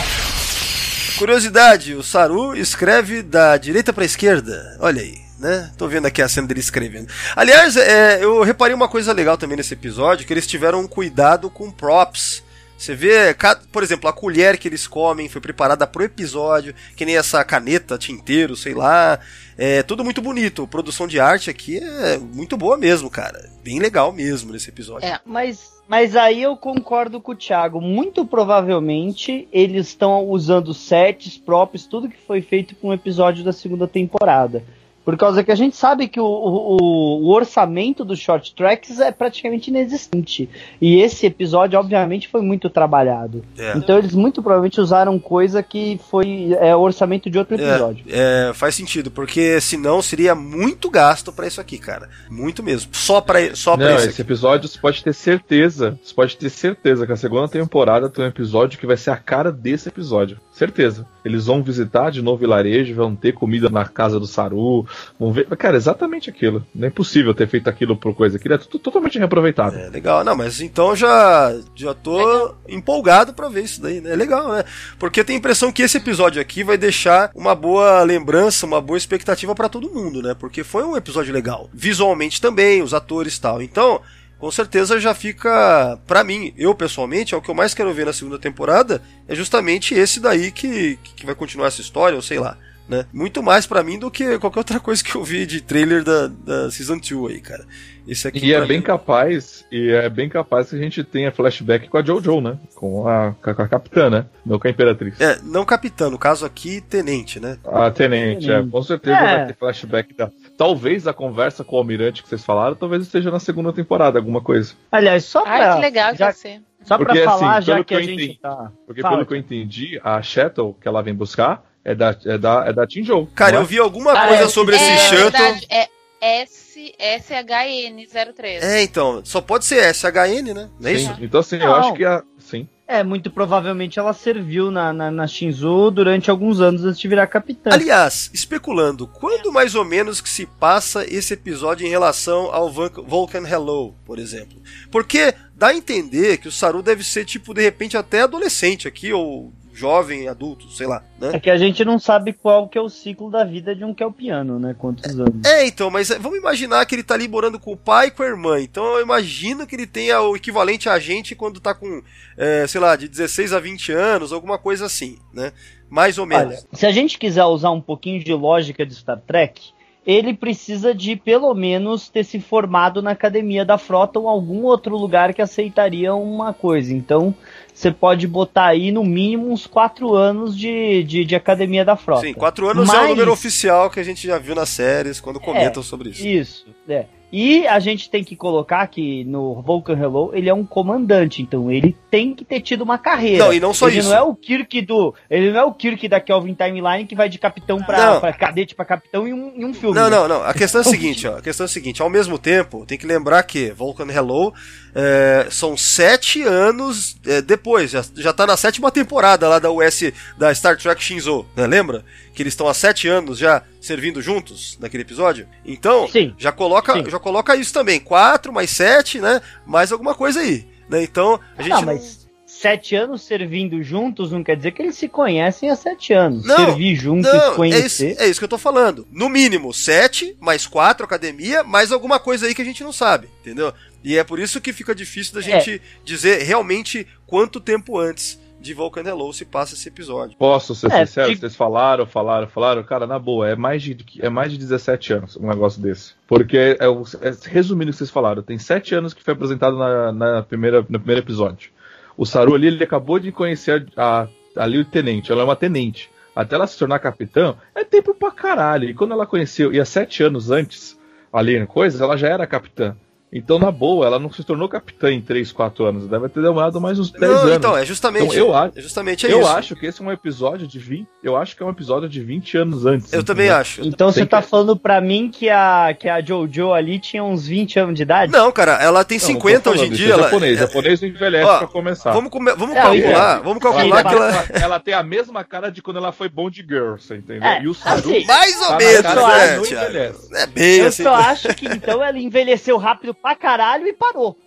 Curiosidade, o Saru escreve da direita pra esquerda. Olha aí, né? Tô vendo aqui a cena dele escrevendo. Aliás, é, eu reparei uma coisa legal também nesse episódio, que eles tiveram um cuidado com props. Você vê, por exemplo, a colher que eles comem foi preparada pro episódio, que nem essa caneta, tinteiro, sei lá. É tudo muito bonito. A produção de arte aqui é muito boa mesmo, cara. Bem legal mesmo nesse episódio. É. Mas, mas aí eu concordo com o Thiago. Muito provavelmente eles estão usando sets próprios, tudo que foi feito para um episódio da segunda temporada. Por causa que a gente sabe que o, o, o orçamento dos short tracks é praticamente inexistente. E esse episódio, obviamente, foi muito trabalhado. É. Então eles muito provavelmente usaram coisa que foi é, orçamento de outro episódio. É, faz sentido, porque senão seria muito gasto pra isso aqui, cara. Muito mesmo. Só pra, só pra Não, isso esse aqui. episódio você pode ter certeza. Você pode ter certeza que a segunda temporada tem um episódio que vai ser a cara desse episódio. Certeza. Eles vão visitar de novo o vilarejo, vão ter comida na casa do Saru. Vão ver. Cara, exatamente aquilo. Não é impossível ter feito aquilo por coisa. Aquilo é tudo totalmente reaproveitado. É legal, não, mas então já já tô empolgado pra ver isso daí, né? É legal, né? Porque tenho a impressão que esse episódio aqui vai deixar uma boa lembrança, uma boa expectativa pra todo mundo, né? Porque foi um episódio legal. Visualmente também, os atores e tal. Então, com certeza já fica pra mim, eu pessoalmente, é o que eu mais quero ver na segunda temporada, é justamente esse daí que, que vai continuar essa história, ou sei lá. Né? Muito mais pra mim do que qualquer outra coisa que eu vi de trailer da, da Season 2 aí, cara. Esse aqui E é bem mim- capaz, e é bem capaz que a gente tenha flashback com a Jojo, né? Com a, com a capitã, né? Não com a Imperatriz. É, não capitão, no caso aqui, tenente, né? A tenente, Tenente. é, com certeza É. vai ter flashback da. Talvez a conversa com o almirante que vocês falaram, talvez esteja na segunda temporada, alguma coisa. Aliás, só pra, Ai, que legal que já, ser. só pra Porque, falar, assim, já que a que eu gente entendi- tá. Porque Fala, pelo que eu entendi, a Shuttle que ela vem buscar é da, é da, é da Tinjou. Cara, não eu é? vi alguma Ah, coisa é, sobre esse é Shuttle. verdade, é S, SHN03. É, então, só pode ser SHN, né? Não é Sim, isso? Então, assim, eu Não. acho que a. Sim. É, muito provavelmente ela serviu na, na, na Shinzo durante alguns anos antes de virar capitã. Aliás, especulando, quando mais ou menos que se passa esse episódio em relação ao Vulcan Hello, por exemplo? Porque dá a entender que o Saru deve ser, tipo, de repente até adolescente aqui, ou jovem, adulto, sei lá, né? É que a gente não sabe qual que é o ciclo da vida de um Kelpiano, né? Quantos anos. É, então, mas é, vamos imaginar que ele tá ali morando com o pai e com a irmã. Então eu imagino que ele tenha o equivalente a gente quando tá com, é, sei lá, de 16 a 20 anos, alguma coisa assim, né? Mais ou menos. Olha, se a gente quiser usar um pouquinho de lógica de Star Trek, ele precisa de pelo menos ter se formado na academia da frota ou algum outro lugar que aceitaria uma coisa. Então, você pode botar aí no mínimo uns quatro anos de, de, de academia da frota. Sim, quatro anos é o Mas- número oficial que a gente já viu nas séries quando comentam sobre isso. Isso, é. E a gente tem que colocar que no Vulcan Hello ele é um comandante, então ele tem que ter tido uma carreira. Não, e não só ele isso. não é o Kirk do, ele não é o Kirk da Kelvin Timeline que vai de capitão pra, pra cadete pra capitão em um, em um filme. Não, né? não, não. A questão é a <laughs> seguinte, ó. A questão é a seguinte. Ao mesmo tempo, tem que lembrar que Vulcan Hello é, são sete anos é, depois. Já, já tá na sétima temporada lá da US, da Star Trek Shinzo, né? Lembra? Que eles estão há sete anos já servindo juntos naquele episódio. Então, Sim. já coloca, Sim. já coloca isso também. Quatro mais sete, né? Mais alguma coisa aí. Né? Então, a gente Ah, não- mas sete anos servindo juntos não quer dizer que eles se conhecem há sete anos. Não, Servir junto e se Não, é isso, conhecer. é isso que eu tô falando. No mínimo, sete, mais quatro academia, mais alguma coisa aí que a gente não sabe, entendeu? E é por isso que fica difícil da É. gente dizer realmente quanto tempo antes de Vulcan Hello se passa esse episódio. Posso ser É, sincero? fica- Vocês falaram, falaram, falaram. Cara, na boa, é mais de, é mais de 17 anos um negócio desse. Porque, é, o- é, resumindo o que vocês falaram, tem 7 anos que foi apresentado na, na primeira, no primeiro episódio. O Saru ali, ele acabou de conhecer a, a, ali o tenente. Ela é uma tenente. Até ela se tornar capitã, é tempo pra caralho. E quando ela conheceu, e há 7 anos antes, ali em coisas, ela já era capitã. Então, na boa, ela não se tornou capitã em 3, 4 anos. Deve ter demorado mais uns 10 Não, anos. então, é justamente. Então, eu acho- é justamente é eu isso. acho que esse é um episódio de 20. Eu acho que é um episódio de 20 anos antes. Eu também entendeu? acho. Então você tá que- falando pra mim que a, que a Jojo ali tinha uns 20 anos de idade? Não, cara, ela tem Não, não tô 50 hoje em falando, dia. é ela- japonês. é- japonês envelhece Ó, pra começar. Vamos, come- vamos É, calcular, é. vamos ela, calcular tem, que ela. ela, tem a mesma cara de quando ela foi Bond Girl, você entendeu? É, e o Saru assim, Mais ou tá menos, né. É bem Eu assim. só acho que então ela envelheceu rápido pra caralho e parou.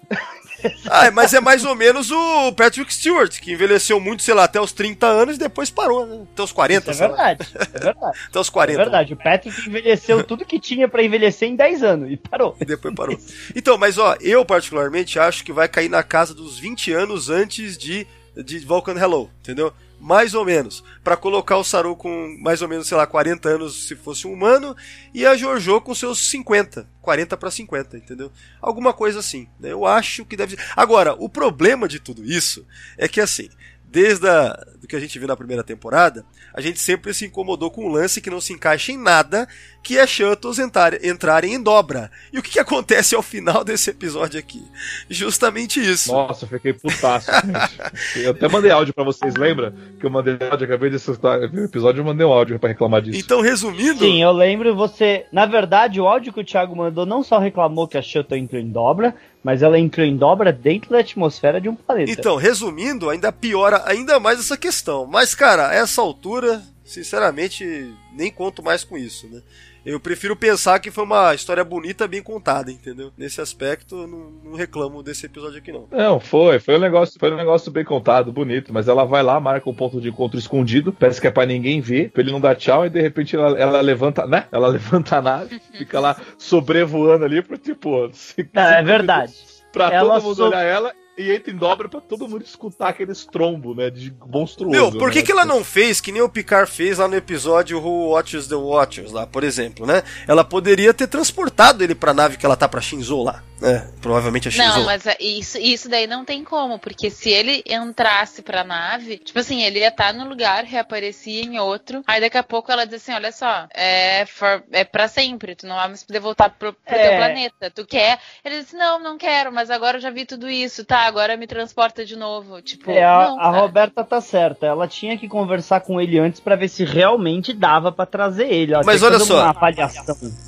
Ah, mas é mais ou menos o Patrick Stewart, que envelheceu muito, sei lá, até os 30 anos e depois parou, né? Até os 40, É sei lá. verdade, é verdade. <laughs> Até os É 40. verdade. O Patrick envelheceu tudo que tinha pra envelhecer em 10 anos e parou. E depois parou. Então, mas ó, eu particularmente acho que vai cair na casa dos 20 anos antes de, de Vulcan Hello, entendeu? Mais ou menos. Pra colocar o Saru com mais ou menos, sei lá, 40 anos se fosse um humano, e a Jojo com seus 50. 40 pra 50, entendeu? Alguma coisa assim. né? Eu acho que deve ser. Agora, o problema de tudo isso é que assim. Desde a, do que a gente viu na primeira temporada, a gente sempre se incomodou com um lance que não se encaixa em nada, que é Shuttles entrar, entrarem em dobra. E o que, que acontece ao final desse episódio aqui? Justamente isso. Nossa, eu fiquei putaço, gente. Eu até mandei áudio pra vocês, lembra? Que eu mandei áudio, acabei de assustar. No episódio eu mandei um áudio pra reclamar disso. Então, resumindo, Sim, eu lembro você. Na verdade, o áudio que o Thiago mandou não só reclamou que a Shuttle entrou em dobra, mas ela entrou em dobra dentro da atmosfera de um planeta. então, resumindo, ainda piora ainda mais essa questão. Mas, cara, a essa altura, sinceramente, nem conto mais com isso, né? Eu prefiro pensar que foi uma história bonita, bem contada, entendeu? Nesse aspecto, eu não, não reclamo desse episódio aqui, não. Não, foi, foi um negócio, foi um negócio bem contado, bonito, mas ela vai lá, marca um ponto de encontro escondido, parece que é pra ninguém ver, pra ele não dar tchau, e de repente ela, ela levanta, né? Ela <laughs> levanta a nave, fica lá sobrevoando ali pro tipo. cinco- Não, é verdade. Pra Ela todo mundo so- olhar ela e entra em dobra pra todo mundo escutar aquele estrombo, né? De monstruoso. Meu, por que, né? que ela não fez que nem o Picard fez lá no episódio Who Watches the Watchers, lá, por exemplo, né? Ela poderia ter transportado ele pra nave que ela tá pra Shinzo lá, né? Provavelmente a Shinzo. Não, mas é- isso, isso daí não tem como, porque se ele entrasse pra nave, tipo assim, ele ia estar no lugar, reaparecia em outro, aí daqui a pouco ela diz assim, olha só, é, for, é pra sempre, tu não vai mais poder voltar pro, pro É. teu planeta, tu quer? Ele disse, não, não quero, mas agora eu já vi tudo isso, tá, agora me transporta de novo, tipo, É, a, não, a. Roberta tá certa. Ela tinha que conversar com ele antes pra ver se realmente dava pra trazer ele. Ela Mas olha só.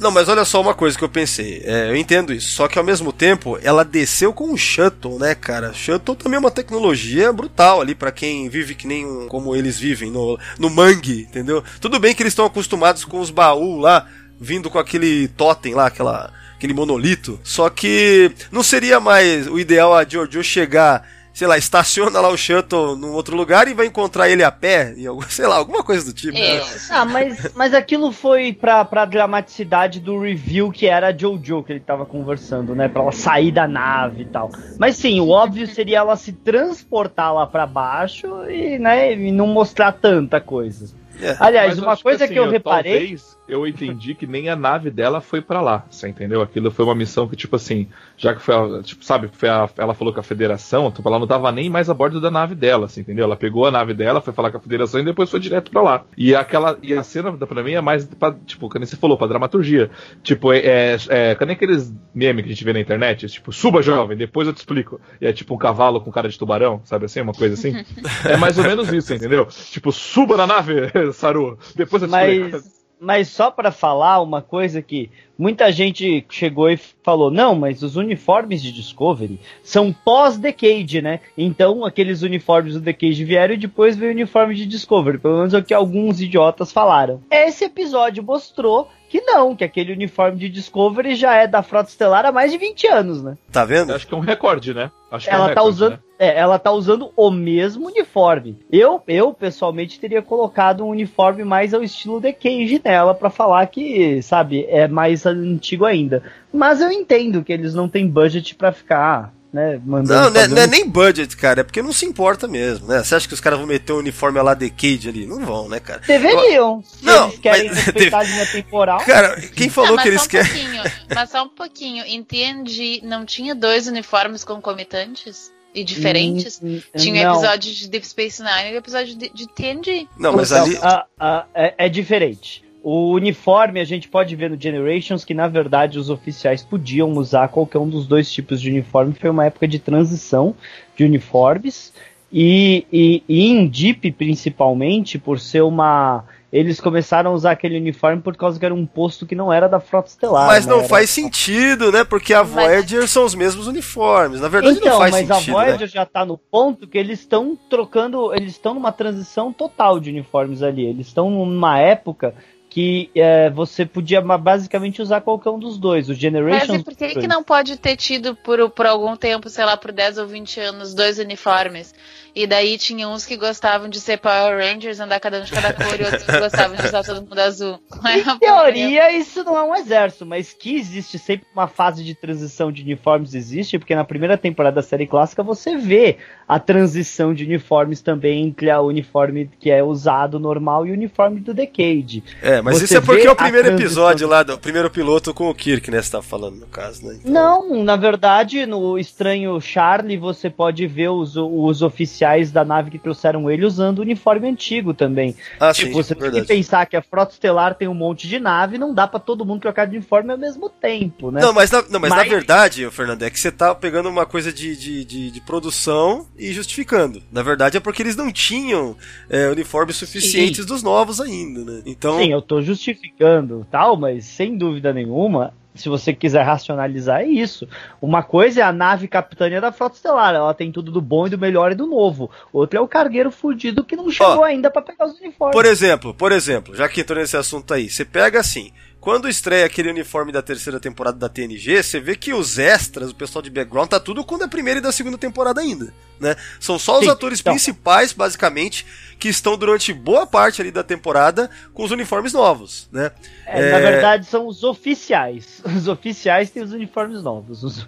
Não, mas olha só uma coisa que eu pensei. É, eu entendo isso. Só que ao mesmo tempo, ela desceu com um shuttle, né, cara? Shuttle também é uma tecnologia brutal ali pra quem vive que nem um, como eles vivem no, no mangue, entendeu? Tudo bem que eles estão acostumados com os baús lá, vindo com aquele totem lá, aquela, aquele monolito. Só que não seria mais o ideal a Giorgio chegar. Sei lá, estaciona lá o shuttle num outro lugar e vai encontrar ele a pé, em algum, <laughs> sei lá, alguma coisa do tipo. É, né? Ah, mas, mas aquilo foi pra, pra dramaticidade do review que era a Jojo que ele tava conversando, né? Pra ela sair da nave e tal. Mas sim, o óbvio seria ela se transportar lá pra baixo e, né, e não mostrar tanta coisa. É. Aliás, Mas eu uma coisa que, assim, eu reparei. Talvez eu entendi que nem a nave dela foi pra lá, você entendeu? Aquilo foi uma missão que, tipo assim, já que foi, a, tipo, sabe, foi a- ela falou com a federação, tipo, ela não tava nem mais a bordo da nave dela, assim, entendeu? Ela pegou a nave dela, foi falar com a federação e depois foi direto pra lá. E aquela, e a cena, pra mim, é mais, pra, tipo, como você falou, pra dramaturgia. Tipo, é, é, é que nem aqueles memes que a gente vê na internet, tipo, suba jovem, depois eu te explico. E é tipo um cavalo com cara de tubarão, sabe assim? Uma coisa assim. <laughs> é mais ou menos isso, entendeu? Tipo, suba na nave, <laughs> Saru, depois eu te explico. Mas, só pra falar uma coisa que muita gente chegou e falou: não, mas os uniformes de Discovery são pós-Decade, né? Então aqueles uniformes do Decade vieram e depois veio o uniforme de Discovery. Pelo menos é o que alguns idiotas falaram. Esse episódio mostrou que não, que aquele uniforme de Discovery já é da Frota Estelar há mais de 20 anos, né? Tá vendo? Acho que é um recorde, né? Acho que é um ela tá recorde, usando. né? É, ela tá usando o mesmo uniforme. Eu, eu pessoalmente teria colocado um uniforme mais ao estilo The Cage nela pra falar que, sabe, é mais antigo ainda. Mas eu entendo que eles não têm budget pra ficar, né, mandando. Não, não é, não é um- nem budget, cara, é porque não se importa mesmo, né? Você acha que os caras vão meter o uniforme lá Decade ali? Não vão, né, cara? Deveriam. Se Não, eles querem mas- respeitar a linha temporal. Cara, quem falou Ah, mas que eles só um querem. pouquinho, mas só um pouquinho. Entende? Não tinha dois uniformes concomitantes? E diferentes? Hum, Tinha o não. episódio de Deep Space Nine e o episódio de, de TNG. Não, mas Então, ali. a- a- é, é diferente. O uniforme a gente pode ver no Generations que na verdade os oficiais podiam usar qualquer um dos dois tipos de uniforme. Foi uma época de transição de uniformes e, e, e em Deep principalmente por ser uma eles começaram a usar aquele uniforme por causa que era um posto que não era da frota estelar. Mas né? não Era- faz sentido, né? Porque a Mas- Voyager são os mesmos uniformes. Na verdade, Então, não faz mas sentido. a né? Voyager já tá no ponto que eles estão trocando, eles estão numa transição total de uniformes ali. Eles estão numa época que é, você podia basicamente usar qualquer um dos dois. O Mas Generations. e por que, que não pode ter tido por, por algum tempo, sei lá, por 10 ou 20 anos, dois uniformes? E daí tinha uns que gostavam de ser Power Rangers, andar cada um de cada cor, e outros que gostavam de usar todo mundo azul. <laughs> É Em teoria, isso não é um exército, mas que existe sempre uma fase de transição de uniformes, existe, porque na primeira temporada da série clássica você vê a transição de uniformes também entre o uniforme que é usado normal e o uniforme do Decade. É, mas Você isso é porque é o primeiro episódio lá, do o primeiro piloto com o Kirk, né? Você tá falando, no caso, né? Então- Não, na verdade, no Estranho Charlie você pode ver os, os oficiais da nave que trouxeram ele usando o uniforme antigo também. Ah, tipo, sim, você tem que verdade. pensar que a Frota Estelar tem um monte de nave, não dá pra todo mundo trocar de uniforme ao mesmo tempo, né? Não, mas, na, não, mas, na Mas- verdade, ô, Fernando, é que você tá pegando uma coisa de, de, de, de produção e justificando. Na verdade é porque eles não tinham é, uniformes suficientes dos novos ainda, né? Então, Sim, eu tô justificando tal, mas sem dúvida nenhuma, se você quiser racionalizar, é isso. Uma coisa é a nave capitânia da Frota Estelar, ela tem tudo do bom e do melhor e do novo. Outra é o cargueiro fudido que não chegou ainda pra pegar os uniformes. por exemplo, por exemplo, já que entrou nesse assunto aí, você pega assim, quando estreia aquele uniforme da terceira temporada da TNG, você vê que os extras, o pessoal de background, tá tudo com da primeira e da segunda temporada ainda, né? São só os Sim, atores então. principais, basicamente, que estão durante boa parte ali da temporada com os uniformes novos, né? É, Na verdade, são os oficiais. Os oficiais têm os uniformes novos. Os.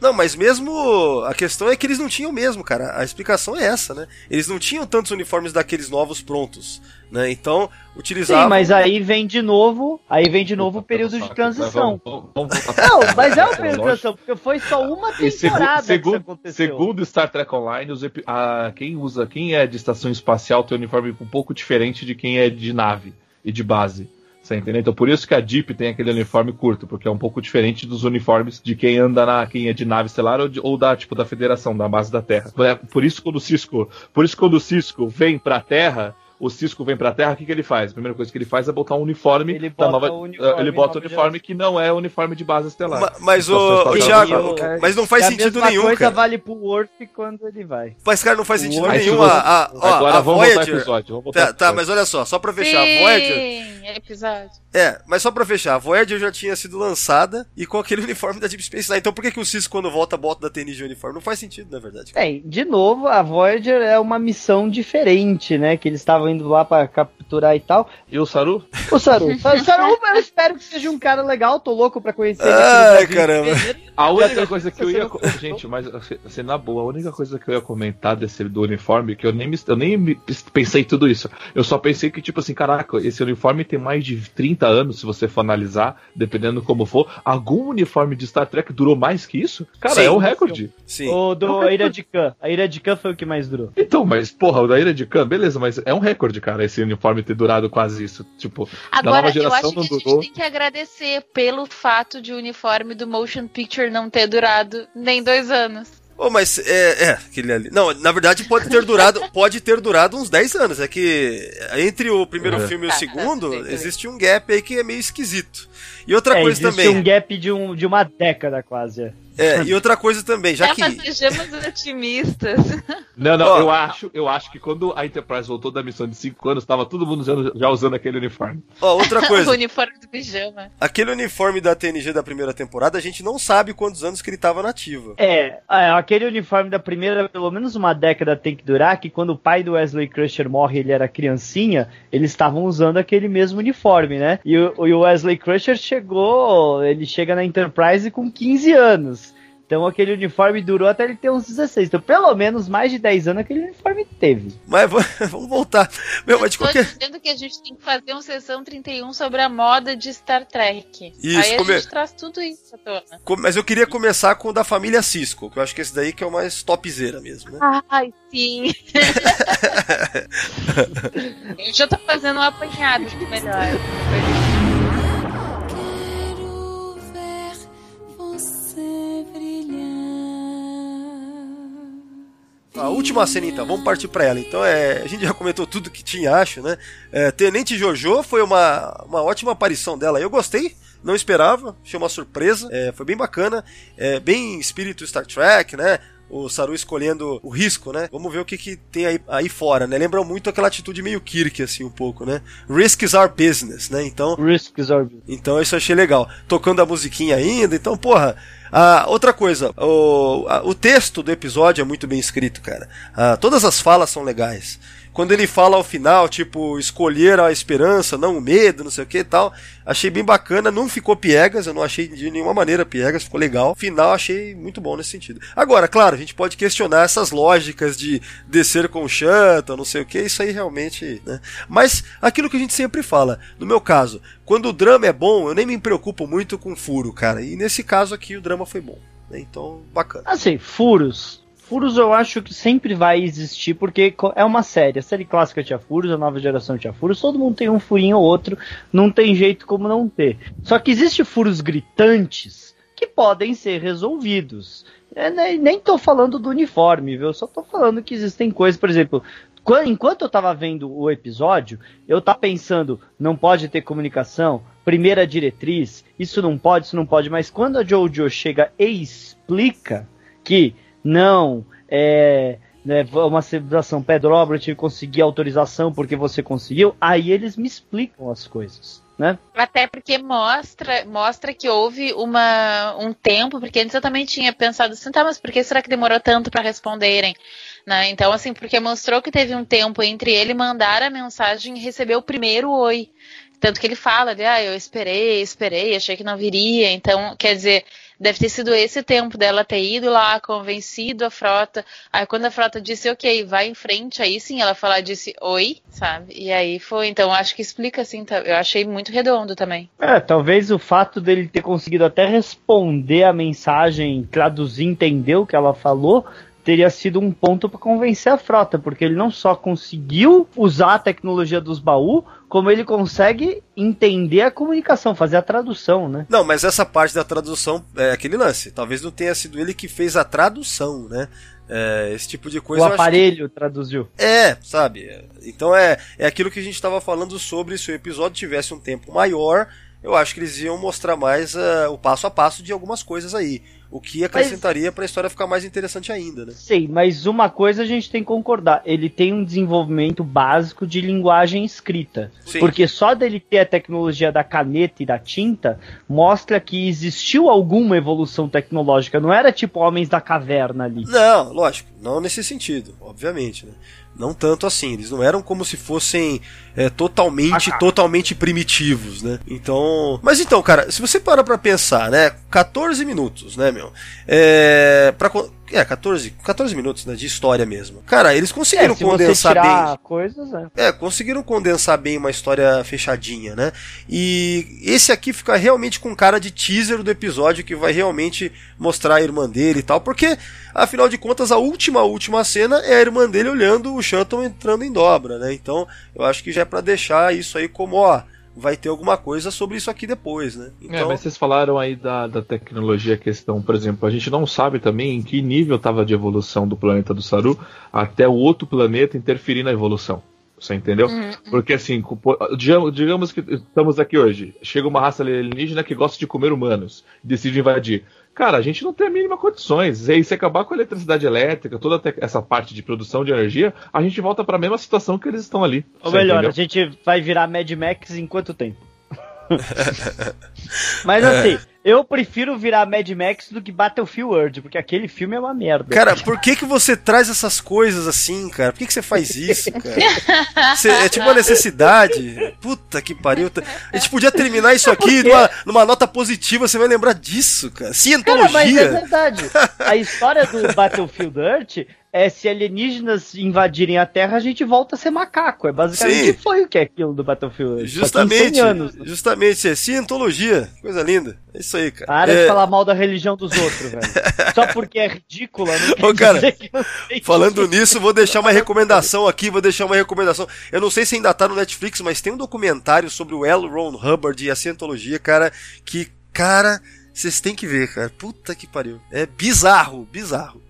Não, mas mesmo a questão é que eles não tinham mesmo, cara. A explicação é essa, né? Eles não tinham tantos uniformes daqueles novos prontos, né? Então, utilizavam Sim, mas aí vem de novo, aí vem de novo o período de transição. Vamos, vamos voltar Não, mas é o período de transição, porque foi só uma temporada que segundo, isso aconteceu. segundo Star Trek Online, os a- quem usa, quem é de estação espacial tem um uniforme um pouco diferente de quem é de nave e de base. Você entendeu? Então por isso que a Deep tem aquele uniforme curto, porque é um pouco diferente dos uniformes de quem anda na quem é de nave estelar ou, de- ou da tipo da Federação, da base da Terra. É, Por isso quando o Cisco, por isso quando o Cisco vem pra Terra, o Cisco vem pra Terra, o que, que ele faz? A primeira coisa que ele faz é botar um uniforme Ele da bota nova, o uniforme ele bota o uniforme que não é o uniforme de base estelar. Ma- Mas o, o. Thiago, o- mas não faz a sentido mesma nenhum, coisa cara. vale pro Worf quando ele vai. Mas, cara, não faz sentido se nenhum. A, a, ó, Agora a vamos voltar ao Voyager. episódio. Vamos voltar Tá, ao tá, episódio. mas olha só, só pra fechar, a Voyager. Sim, episódio. É, mas só pra fechar, a Voyager já tinha sido lançada e com aquele <laughs> uniforme da Deep Space Nine. Então por que, que o Cisco, quando volta, bota da TNG uniforme? Não faz sentido, na verdade. Bem, de novo, a Voyager é uma missão diferente, né? Que eles estavam indo lá pra capturar e tal. E o Saru? O Saru. <laughs> o Saru, eu espero que seja um cara legal, tô louco pra conhecer ele. Ai, caramba. A única coisa que eu ia. Gente, mas assim, assim, na boa, a única coisa que eu ia comentar desse do uniforme, que eu nem, me- eu nem me- pensei em tudo isso. Eu só pensei que, tipo assim, caraca, esse uniforme tem mais de 30 anos, se você for analisar, dependendo como for. Algum uniforme de Star Trek durou mais que isso? Cara, Sim. é um recorde. Sim. O do a Ira de Khan. A Ira de Khan foi o que mais durou. Então, mas, porra, o da Ira de Khan, beleza, mas é um recorde, cara, esse uniforme ter durado quase isso. Tipo, Agora, nova eu geração acho que a gente durou. tem que agradecer pelo fato de o uniforme do Motion Picture não ter durado nem dois anos. Oh, mas é, é, aquele ali. Não, na verdade pode ter durado, <laughs> pode ter durado uns 10 anos. É que entre o primeiro É. filme e o Tá, tá, segundo, bem. existe um gap aí que é meio esquisito. E outra é, coisa existe também. um gap de, um, de uma década quase. é. É, e outra coisa também, já Já que. sejamos otimistas. <laughs> Não, não, Ó. eu acho, eu acho que quando a Enterprise voltou da missão de 5 anos, tava todo mundo usando- já usando aquele uniforme. Ó, outra <laughs> o coisa. uniforme do pijama. Aquele uniforme da TNG da primeira temporada, a gente não sabe quantos anos que ele tava nativa. É, é, aquele uniforme da primeira, pelo menos uma década tem que durar, que quando o pai do Wesley Crusher morre ele era criancinha, eles estavam usando aquele mesmo uniforme, né? E o, e o Wesley Crusher chegou, ele chega na Enterprise com 15 anos. Então aquele uniforme durou até ele ter uns 16. Então pelo menos mais de 10 anos aquele uniforme teve. Mas <laughs> vamos voltar. Meu, mas de Tô qualquer. dizendo que a gente tem que fazer uma sessão 31 sobre a moda de Star Trek. Isso, Aí a come- gente traz tudo isso à tona. Mas eu queria começar com o da família Cisco, que eu acho que esse daí que é o mais topzera mesmo, né? Ai, sim. <laughs> eu já tô fazendo um apanhado de melhor. A última cena então, vamos partir pra ela. Então é, a gente já comentou tudo que tinha, acho, né? É, Tenente Jojo foi uma, uma ótima aparição dela. Eu gostei, não esperava, achei uma surpresa, é, foi bem bacana, é, bem espírito Star Trek, né? O Saru escolhendo o risco, né? Vamos ver o que, que tem aí, aí fora, né? Lembra muito aquela atitude meio Kirk, assim, um pouco, né? Risk is our business, né? Então, Risks are então isso eu achei legal. Tocando a musiquinha ainda, então, porra. Ah, outra coisa, o, o texto do episódio é muito bem escrito, cara. Ah, todas as falas são legais. Quando ele fala ao final, tipo, escolher a esperança, não o medo, não sei o que e tal, achei bem bacana, não ficou piegas, eu não achei de nenhuma maneira piegas, ficou legal. Final achei muito bom nesse sentido. Agora, claro, a gente pode questionar essas lógicas de descer com chanta, não sei o que, isso aí realmente, né? Mas aquilo que a gente sempre fala, no meu caso, quando o drama é bom, eu nem me preocupo muito com furo, cara. E nesse caso aqui o drama foi bom. né? Então, bacana. Assim, furos. Furos eu acho que sempre vai existir, porque é uma série. A série clássica tinha furos, a nova geração tinha furos, todo mundo tem um furinho ou outro, não tem jeito como não ter. Só que existe furos gritantes que podem ser resolvidos. É, nem, nem tô falando do uniforme, viu? Só tô falando que existem coisas, por exemplo, quan- enquanto eu tava vendo o episódio, eu tava pensando, não pode ter comunicação, primeira diretriz, isso não pode, isso não pode, mas quando a Jojo chega e explica que não é né, uma civilização Pedróbra, eu tive que conseguir autorização porque você conseguiu, aí eles me explicam as coisas, né? Até porque mostra, mostra que houve uma, um tempo, porque antes eu também tinha pensado assim, tá, mas por que será que demorou tanto para responderem? Né? Então, assim, porque mostrou que teve um tempo entre ele mandar a mensagem e receber o primeiro oi. Tanto que ele fala de, ah, eu esperei, esperei, achei que não viria. Então, quer dizer, deve ter sido esse tempo dela ter ido lá, convencido a frota. Aí quando a frota disse, ok, vai em frente, aí sim ela falar, disse oi, sabe? E aí foi. Então, acho que explica assim, tá? eu achei muito redondo também. É, talvez o fato dele ter conseguido até responder a mensagem, traduzir, entender o que ela falou, teria sido um ponto para convencer a frota, porque ele não só conseguiu usar a tecnologia dos baús, como ele consegue entender a comunicação, fazer a tradução, né? Não, mas essa parte da tradução é aquele lance. Talvez não tenha sido ele que fez a tradução, né? É, esse tipo de coisa. o acho que- aparelho traduziu. É, sabe? Então é, é aquilo que a gente estava falando sobre se o episódio tivesse um tempo maior, eu acho que eles iam mostrar mais ah, o passo a passo de algumas coisas aí. O que acrescentaria para a história ficar mais interessante ainda, né? Sei, mas uma coisa a gente tem que concordar: ele tem um desenvolvimento básico de linguagem escrita. Sim. Porque só dele ter a tecnologia da caneta e da tinta mostra que existiu alguma evolução tecnológica. Não era tipo Homens da Caverna ali. Não, lógico, não nesse sentido, obviamente, né? Não tanto assim, eles não eram como se fossem é, totalmente, Ah, totalmente primitivos, né? Então. Mas então, cara, se você para pra pensar, né? 14 minutos, né, meu? É. Pra, é, 14, 14 minutos, né? De história mesmo. Cara, eles É, conseguiram se você condensar bem. coisas, é. É, conseguiram condensar bem uma história fechadinha, né? E esse aqui fica realmente com cara de teaser do episódio que vai realmente mostrar a irmã dele e tal, porque afinal de contas a última última cena é a irmã dele olhando o Shuttle entrando em dobra, né? Então, eu acho que já é pra deixar isso aí como, ó, vai ter alguma coisa sobre isso aqui depois, né? É, Então, mas vocês falaram aí da, da tecnologia questão, por exemplo, a gente não sabe também em que nível estava de evolução do planeta do Saru até o outro planeta interferir na evolução. Você entendeu? Uhum. Porque assim, digamos que estamos aqui hoje. Chega uma raça alienígena que gosta de comer humanos e decide invadir. Cara, a gente não tem a mínima condições. E aí, se acabar com a eletricidade elétrica, toda essa parte de produção de energia, a gente volta para a mesma situação que eles estão ali. Ou melhor, entendeu? a gente vai virar Mad Max em quanto tempo? <laughs> Mas assim, eu prefiro virar Mad Max do que Battlefield Earth, porque aquele filme é uma merda. Cara, por que que você traz essas coisas assim, cara? Por que que você faz isso, cara? Você- é tipo uma necessidade. Puta que pariu. A gente podia terminar isso aqui numa, numa nota positiva, você vai lembrar disso, cara. Cara, mas é Cientologia. verdade. A história do Battlefield Earth é se alienígenas invadirem a Terra, a gente volta a ser macaco. É basicamente Sim. foi o que é aquilo do Battlefield que Justamente. 100 anos. né? Justamente, é cientologia. Coisa linda. É isso aí, cara. Para É, de falar mal da religião dos outros, velho. <laughs> Só porque é ridícula, não Ô, cara, que não Falando nisso, vou deixar uma recomendação aqui, vou deixar uma recomendação. Eu não sei se ainda tá no Netflix, mas tem um documentário sobre o L. Ron Hubbard e a cientologia, cara, que, cara, vocês têm que ver, cara. Puta que pariu. É bizarro, bizarro.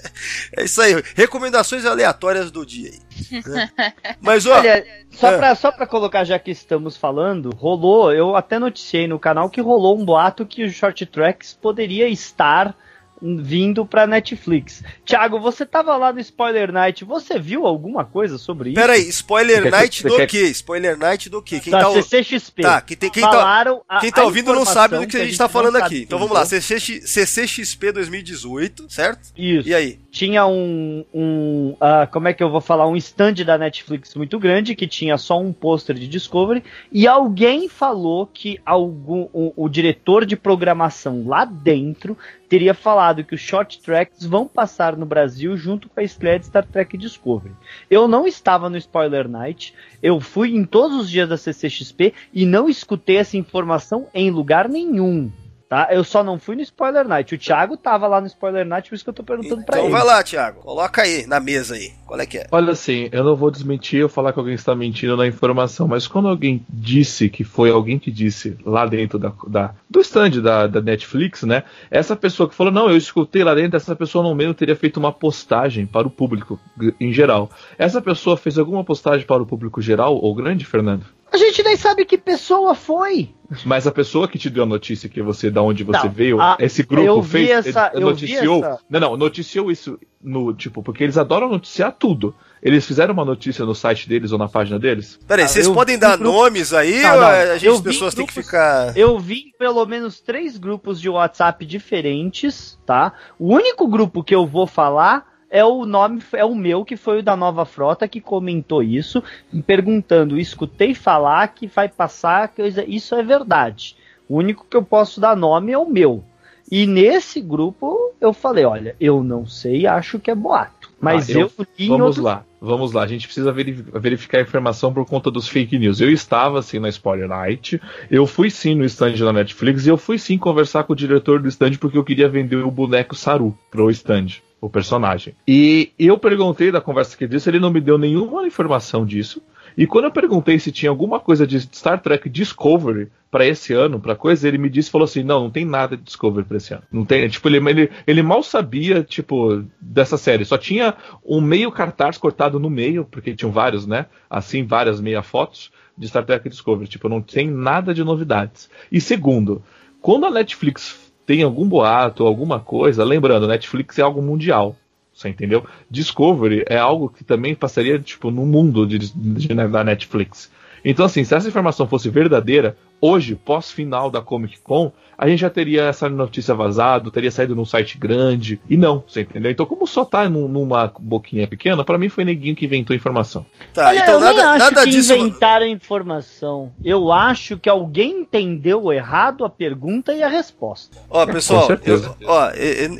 <laughs> é isso aí. Recomendações aleatórias do dia aí. né? <laughs> Mas, ó, Olha, só, É. pra, só pra colocar, já que estamos falando, rolou, eu até noticiei no canal que rolou um boato que o Short Tracks poderia estar vindo pra Netflix. Thiago, você tava lá no Spoiler Night, você viu alguma coisa sobre isso? peraí, spoiler que- night do quer- quê? Spoiler night do quê? Quem da tá, o- CCXP. tá, quem, tem, quem tá, Falaram a- Quem tá a ouvindo não sabe do que a gente tá não falando sabe aqui. Então vamos lá, CCX, CCXP 2018, certo? Isso. E aí? tinha um, um ah, como é que eu vou falar, um stand da Netflix muito grande que tinha só um pôster de Discovery e alguém falou que algum o, o diretor de programação lá dentro teria falado que os short tracks vão passar no Brasil junto com a estreia de Star Trek Discovery. Eu não estava no Spoiler Night, eu fui em todos os dias da CCXP e não escutei essa informação em lugar nenhum. Tá? Eu só não fui no Spoiler Night. O Thiago tava lá no Spoiler Night, por isso que eu tô perguntando pra Então ele. vai lá, Thiago. Coloca aí na mesa aí. Qual é que é? Olha assim, eu não vou desmentir ou falar que alguém está mentindo na informação, mas quando alguém disse que foi alguém que disse lá dentro da, da- do stand da, da Netflix, né? Essa pessoa que falou, não, eu escutei lá dentro, essa pessoa no meio teria feito uma postagem para o público em geral. Essa pessoa fez alguma postagem para o público geral ou grande, Fernando? A gente nem sabe que pessoa foi. Mas a pessoa que te deu a notícia que você, da onde você Não, veio, a- esse grupo fez, essa- vi noticiou, essa- não, não, noticiou isso no, tipo, porque eles adoram noticiar tudo. Eles fizeram uma notícia no site deles ou na página deles? Peraí, Ah, vocês eu podem vi dar grupo- nomes aí Não, ou não, a gente, eu as vi pessoas têm que ficar. Eu vi pelo menos três grupos de WhatsApp diferentes, tá? O único grupo que eu vou falar é o nome, é o meu, que foi o da Nova Frota, que comentou isso, perguntando, escutei falar que vai passar, coisa, isso é verdade. O único que eu posso dar nome é o meu. E nesse grupo eu falei, olha, eu não sei, acho que é boato. Mas Ah, eu- eu, li Vamos outro- lá, vamos lá. A gente precisa veri- verificar a informação por conta dos fake news. Eu estava assim na Spoiler Night, eu fui sim no stand da Netflix e eu fui sim conversar com o diretor do stand porque eu queria vender o boneco Saru pro stand, o personagem. E eu perguntei da conversa que ele disse, ele não me deu nenhuma informação disso. E quando eu perguntei se tinha alguma coisa de Star Trek Discovery pra esse ano, pra coisa, ele me disse, falou assim, não, não tem nada de Discovery pra esse ano. Não tem, tipo, ele, ele, ele mal sabia, tipo, dessa série. Só tinha um meio cartaz cortado no meio, porque tinham vários, né? Assim, várias meia fotos de Star Trek Discovery. Tipo, não tem nada de novidades. E segundo, quando a Netflix tem algum boato, alguma coisa, lembrando, Netflix é algo mundial. Você entendeu? Discovery é algo que também passaria, tipo, no mundo de, de- da Netflix. Então, assim, se essa informação fosse verdadeira, hoje, pós-final da Comic Con, a gente já teria essa notícia vazado, teria saído num site grande. E não, você entendeu? Então, como só tá num- numa boquinha pequena, pra mim foi neguinho que inventou a informação. Tá, Olha, então eu nem nada, acho nada que disso. inventaram a informação. Eu acho que alguém entendeu errado a pergunta e a resposta. Ó, pessoal, Com certeza. eu- ó,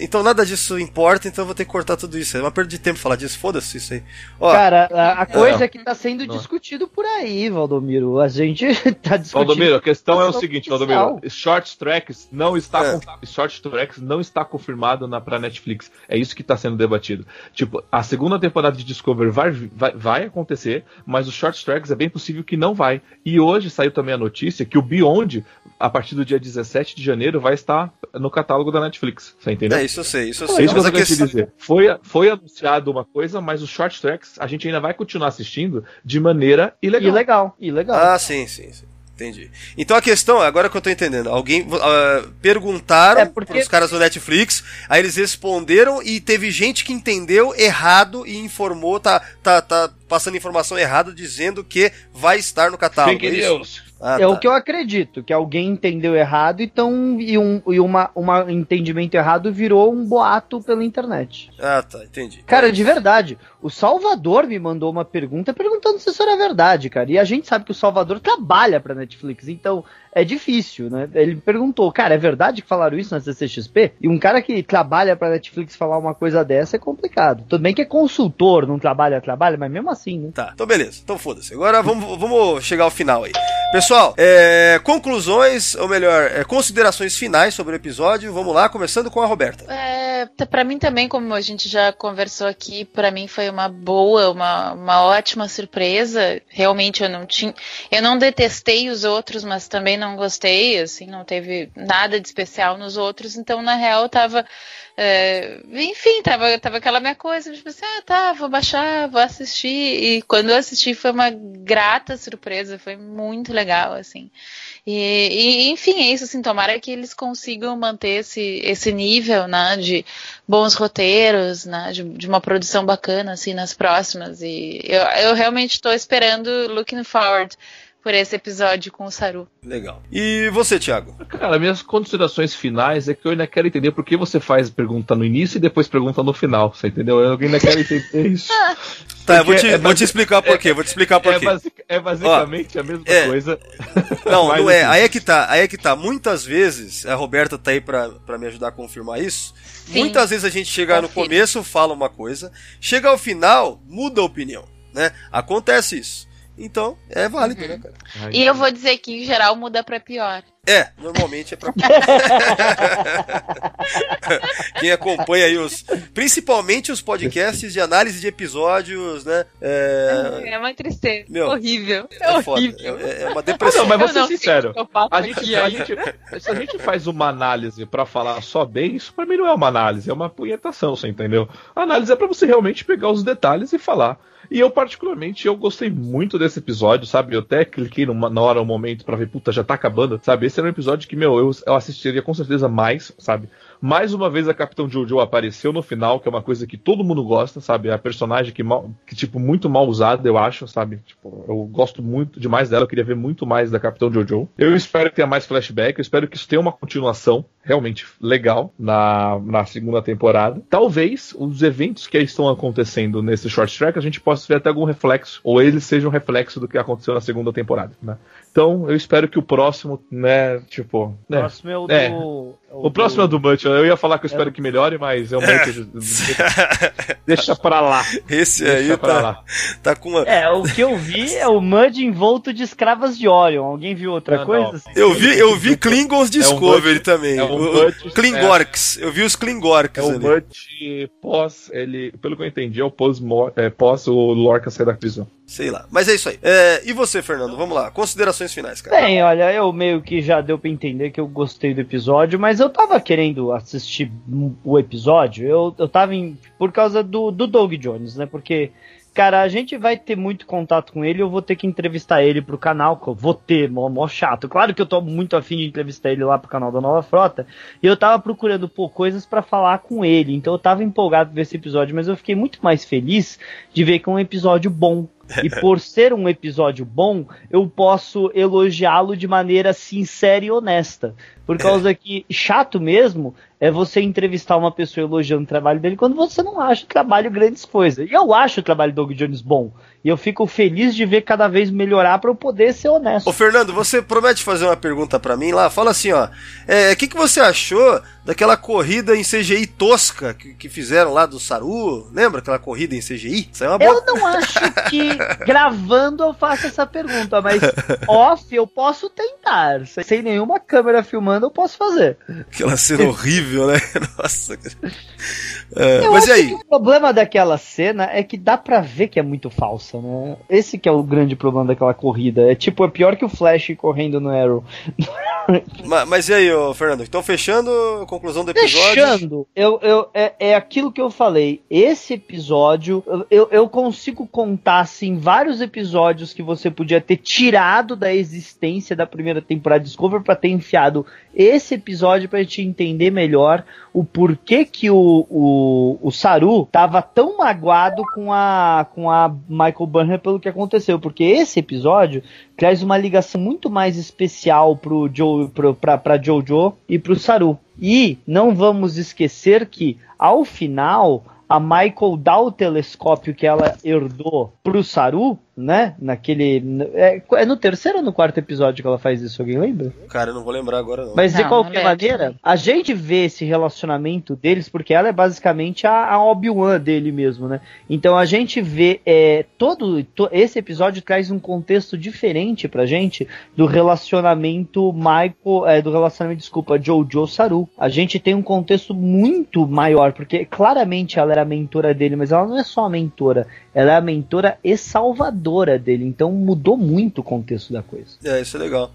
então nada disso importa, então eu vou ter que cortar tudo isso. É uma perda de tempo falar disso, foda-se isso aí. Ó, Cara, a, a coisa Não. que tá sendo Não. discutido por aí, Valdomiro. A gente <laughs> tá discutindo. Valdomiro, questão é o seguinte. Valdomiro. Short Tracks não está É. com- Short Tracks não está confirmado na pra Netflix. É isso que está sendo debatido. Tipo, a segunda temporada de Discovery vai, vai, vai acontecer, mas o Short Tracks é bem possível que não vai. E hoje saiu também a notícia que o Beyond, a partir do dia 17 de janeiro, vai estar no catálogo da Netflix. Você entendeu? É, isso eu sei, isso eu É sei. isso que eu Mas a tô querendo te questão... dizer. Foi, foi anunciado uma coisa, mas os short tracks a gente ainda vai continuar assistindo de maneira ilegal. E legal, e legal. Ah, sim, sim, sim. Entendi. Então a questão, agora que eu tô entendendo, alguém ah, perguntaram É, porque- pros caras do Netflix, aí eles responderam e teve gente que entendeu errado e informou, tá, tá, tá passando informação errada dizendo que vai estar no catálogo. Fake é isso? news. Ah, é tá. o que eu acredito, que alguém entendeu errado então, e um e uma, uma entendimento errado virou um boato pela internet. Ah, tá, entendi. Cara, de verdade, o Salvador me mandou uma pergunta perguntando se isso era verdade, cara. E a gente sabe que o Salvador trabalha pra Netflix, então é difícil, né? Ele perguntou, cara, é verdade que falaram isso na CCXP? E um cara que trabalha pra Netflix falar uma coisa dessa é complicado. Tudo bem que é consultor, não trabalha, trabalha, mas mesmo assim, né? Tá, então beleza. Então foda-se. Agora vamos, vamos chegar ao final aí. Pessoal, é, conclusões, ou melhor, é, considerações finais sobre o episódio. Vamos lá, começando com a Roberta. É, pra mim também, como a gente já conversou aqui, pra mim foi uma boa, uma, uma ótima surpresa. Realmente eu não tinha, eu não detestei os outros, mas também não gostei, assim, não teve nada de especial nos outros. Então, na real, tava, é, enfim, tava, tava aquela minha coisa, tipo assim, ah, tá, vou baixar, vou assistir. E quando eu assisti foi uma grata surpresa, foi muito legal, assim. E, e, enfim, é isso, assim, tomara que eles consigam manter esse, esse nível, né, de bons roteiros, né, de, de uma produção bacana, assim, nas próximas. E eu, eu realmente estou esperando, looking forward por esse episódio com o Saru. Legal. E você, Thiago? Cara, minhas considerações finais é que eu ainda quero entender por que você faz pergunta no início e depois pergunta no final. Você entendeu? Eu ainda quero entender isso. <laughs> Tá, eu vou te, é vou te explicar por quê. Vou te explicar por É, quê. basic- é basicamente a mesma é. coisa. <laughs> Não, <laughs> não é. assim, Aí é que tá. Aí é que tá. Muitas vezes, a Roberta tá aí pra, pra me ajudar a confirmar isso. Sim. Muitas vezes a gente chega no começo, fala uma coisa, chega ao final, muda a opinião, né? Acontece isso. Então, é válido, né, cara? Ai, E eu vou dizer que, em geral, muda pra pior. É, normalmente é pra. <laughs> Quem acompanha aí os. Principalmente os podcasts de análise de episódios, né? É. É uma tristeza. Meu, horrível. É, É horrível. É, é uma Ah, depressão. não, mas vou ser não sincero. A gente, a gente- se a gente faz uma análise pra falar só bem, isso pra mim não é uma análise, é uma punhetação, você entendeu? A análise é pra você realmente pegar os detalhes e falar. E eu, particularmente, eu gostei muito desse episódio, sabe? Eu até cliquei numa, na hora, um momento, pra ver, puta, já tá acabando, sabe? Esse era um episódio que, meu, eu, eu assistiria com certeza mais, sabe? Mais uma vez a Capitão Jojo apareceu no final, que é uma coisa que todo mundo gosta, sabe? É a personagem que, mal, que tipo, muito mal usada, eu acho, sabe? Tipo, eu gosto muito demais dela, eu queria ver muito mais da Capitão Jojo. Eu espero que tenha mais flashback, eu espero que isso tenha uma continuação realmente legal na, na segunda temporada. Talvez os eventos que estão acontecendo nesse short track a gente possa ver até algum reflexo, ou eles sejam um reflexo do que aconteceu na segunda temporada, né? Então, eu espero que o próximo, né, tipo, O né, próximo é o É. do. o próximo é do Munch. Eu ia falar que eu espero que melhore, mas realmente <laughs> deixa pra lá. Esse Deixa aí pra tá, lá. tá com uma. É, o que eu vi é o Mud envolto de escravas de Orion. Alguém viu outra Não, coisa? não. Eu vi, eu vi Klingons Discovery Butch- também. É o, Butch- o Klingorks. Eu vi os Klingorks É o ali. Munch pós, ele, pelo que eu entendi, é o pós, é, pós o Lorca sair da prisão. Sei lá. Mas é isso aí. É, e você, Fernando? Vamos lá. Considerações finais, cara. Bem, olha, eu meio que já deu pra entender que eu gostei do episódio, mas eu tava querendo assistir o episódio, eu, eu tava em, por causa do, do Doug Jones, né? Porque, cara, a gente vai ter muito contato com ele, eu vou ter que entrevistar ele pro canal, que eu vou ter, mó, mó chato. Claro que eu tô muito afim de entrevistar ele lá pro canal da Nova Frota, e eu tava procurando, pô, coisas pra falar com ele, então eu tava empolgado ver esse episódio, mas eu fiquei muito mais feliz de ver que é um episódio bom. E por ser um episódio bom, eu posso elogiá-lo de maneira sincera e honesta. Por causa que chato mesmo é você entrevistar uma pessoa elogiando o trabalho dele quando você não acha o trabalho grandes coisas. E eu acho o trabalho do Doug Jones bom. E eu fico feliz de ver cada vez melhorar para eu poder ser honesto. Ô, Fernando, você promete fazer uma pergunta pra mim lá? Fala assim, ó. O que, que você achou daquela corrida em CGI tosca que, que fizeram lá do Saru? Lembra aquela corrida em CGI? Isso é uma boa. Eu não acho que <laughs> gravando eu faço essa pergunta, mas off eu posso tentar. Sem nenhuma câmera filmando eu posso fazer. Aquela cena horrível, né? <laughs> Nossa. É, mas e aí? o problema daquela cena é que dá pra ver que é muito falsa, né? Esse que é o grande problema daquela corrida. É tipo, é pior que o Flash correndo no Arrow. <laughs> Ma- Mas, e aí, ô, Fernando? Então, fechando, conclusão do episódio. Fechando, eu, eu, é, é aquilo que eu falei. Esse episódio, eu, eu consigo contar, assim, vários episódios que você podia ter tirado da existência da primeira temporada de Discovery pra ter enfiado esse episódio pra gente entender melhor o porquê que o, o, o Saru tava tão magoado com a, com a Michael Burnham pelo que aconteceu. Porque esse episódio traz uma ligação muito mais especial pro Joe, pro, pra, pra Jojo e pro Saru. E não vamos esquecer que, ao final, a Michael dá o telescópio que ela herdou pro Saru, né? Naquele. É, é no terceiro ou no quarto episódio que ela faz isso? Alguém lembra? Cara, eu não vou lembrar agora, não. Mas de Não, qualquer não lembro. maneira, a gente vê esse relacionamento deles, porque ela é basicamente a, a Obi-Wan dele mesmo, né? Então a gente vê é, todo to- esse episódio traz um contexto diferente pra gente do relacionamento Michael, é, do relacionamento, desculpa, Jojo Saru. A gente tem um contexto muito maior, porque claramente ela era a mentora dele, mas ela não é só a mentora, ela é a mentora e salvadora dele. Então mudou muito o contexto da coisa. É, isso é legal.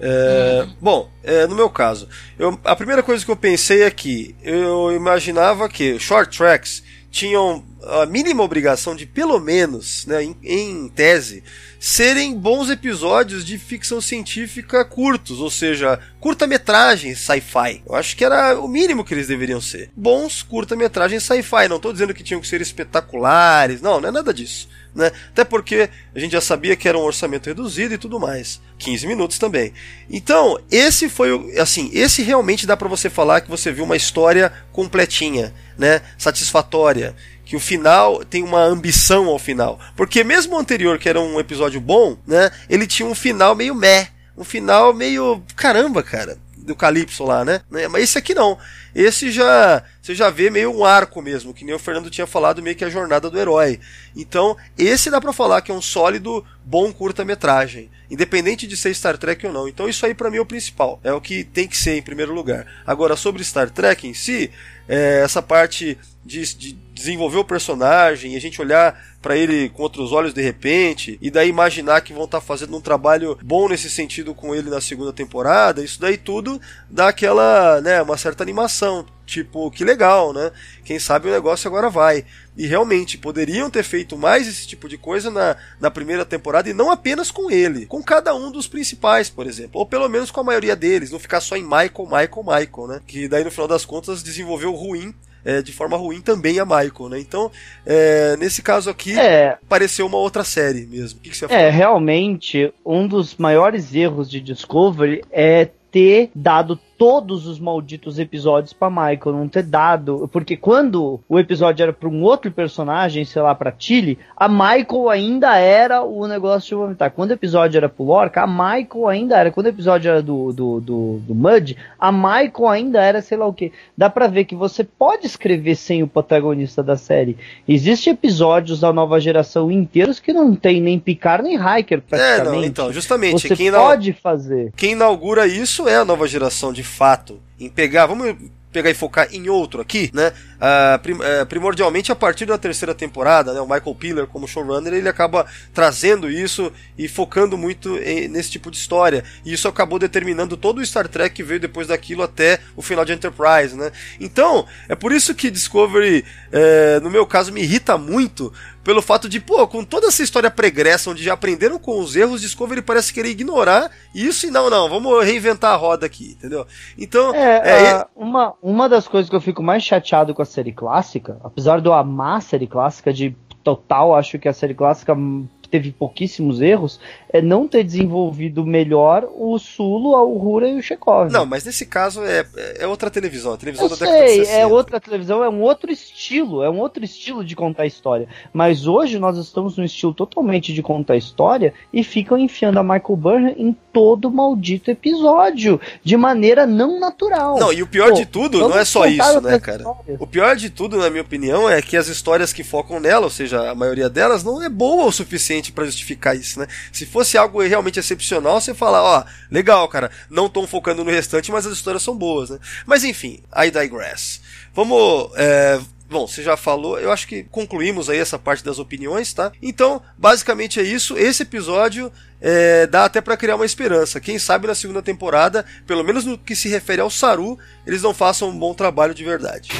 É, Bom, é, no meu caso, eu- a primeira coisa que eu pensei é que eu imaginava que short tracks tinham a mínima obrigação de, pelo menos, né, em, em tese, serem bons episódios de ficção científica curtos, ou seja, curta-metragens sci-fi. Eu acho que era o mínimo que eles deveriam ser. Bons curta-metragens sci-fi. Não estou dizendo que tinham que ser espetaculares, não, não é nada disso. Né? Até porque a gente já sabia que era um orçamento reduzido e tudo mais. 15 minutos também. Então, esse foi o. Assim, esse realmente dá pra você falar que você viu uma história completinha, né? Satisfatória. Que o final tem uma ambição ao final. Porque mesmo o anterior, que era um episódio bom, né? Ele tinha um final meio meh. Um final meio. Caramba, cara. Do Calypso lá? Né? Mas esse aqui não. Esse já. Você já vê meio um arco mesmo, que nem o Fernando tinha falado, meio que a jornada do herói. Então, esse dá pra falar que é um sólido, bom curta-metragem. Independente de ser Star Trek ou não. Então, isso aí pra mim é o principal. É o que tem que ser em primeiro lugar. Agora, sobre Star Trek em si, é, essa parte de, de desenvolver o personagem a gente olhar pra ele com outros olhos de repente e daí imaginar que vão estar fazendo um trabalho bom nesse sentido com ele na segunda temporada, isso daí tudo dá aquela, né, uma certa animação. Tipo, que legal, né? Quem sabe o negócio agora vai. E realmente, poderiam ter feito mais esse tipo de coisa na, na primeira temporada e não apenas com ele, com cada um dos principais, por exemplo. Ou pelo menos com a maioria deles, não ficar só em Michael, Michael, Michael, né? Que daí no final das contas desenvolveu ruim é, de forma ruim também a Michael, né? Então, é, nesse caso aqui, É, pareceu uma outra série mesmo. O que, que você É, fala? realmente, um dos maiores erros de Discovery é ter dado todos os malditos episódios pra Michael, não ter dado, porque quando o episódio era pra um outro personagem, sei lá, pra Tilly, a Michael ainda era o negócio de vomitar. Quando o episódio era pro Lorca, a Michael ainda era. Quando o episódio era do, do, do, do Mudge, a Michael ainda era sei lá o que. Dá pra ver que você pode escrever sem o protagonista da série. Existem episódios da nova geração inteiros que não tem nem Picard nem Hiker É, praticamente. não, então, justamente, Você pode fazer. quem inaugura isso é a nova geração de fato. Em pegar, vamos pegar e focar em outro aqui, né? Ah, prim- eh, primordialmente a partir da terceira temporada, né? O Michael Piller como showrunner, ele acaba trazendo isso e focando muito em- nesse tipo de história. E isso acabou determinando todo o Star Trek que veio depois daquilo até o final de Enterprise, né? Então, é por isso que Discovery, eh, no meu caso, me irrita muito pelo fato de, pô, com toda essa história pregressa, onde já aprenderam com os erros, Discovery parece querer ignorar isso e não, não, vamos reinventar a roda aqui, entendeu? Então, É, é, ah, uma, uma das coisas que eu fico mais chateado com a série clássica, apesar de eu amar a série clássica, de total, acho que a série clássica hum, teve pouquíssimos erros, é não ter desenvolvido melhor o Sulo, a Uhura e o Chekhov. Não, mas nesse caso é, é outra televisão, a televisão Eu da década de sei, 60. é outra televisão, é um outro estilo, é um outro estilo de contar história. Mas hoje nós estamos num estilo totalmente de contar história e ficam enfiando a Michael Burnham em todo maldito episódio, de maneira não natural. Não, e o pior Pô, de tudo não é só isso, né, cara? histórias. O pior de tudo, na minha opinião, é que as histórias que focam nela, ou seja, a maioria delas, não é boa o suficiente pra justificar isso, né? Se fosse algo realmente excepcional, você fala, ó, legal, cara, não estão focando no restante, mas as histórias são boas, né? Mas enfim, I digress. Vamos. É... Bom, você já falou, eu acho que concluímos aí essa parte das opiniões, tá? Então, basicamente é isso. Esse episódio é, dá até pra criar uma esperança. Quem sabe na segunda temporada, pelo menos no que se refere ao Saru, eles não façam um bom trabalho de verdade.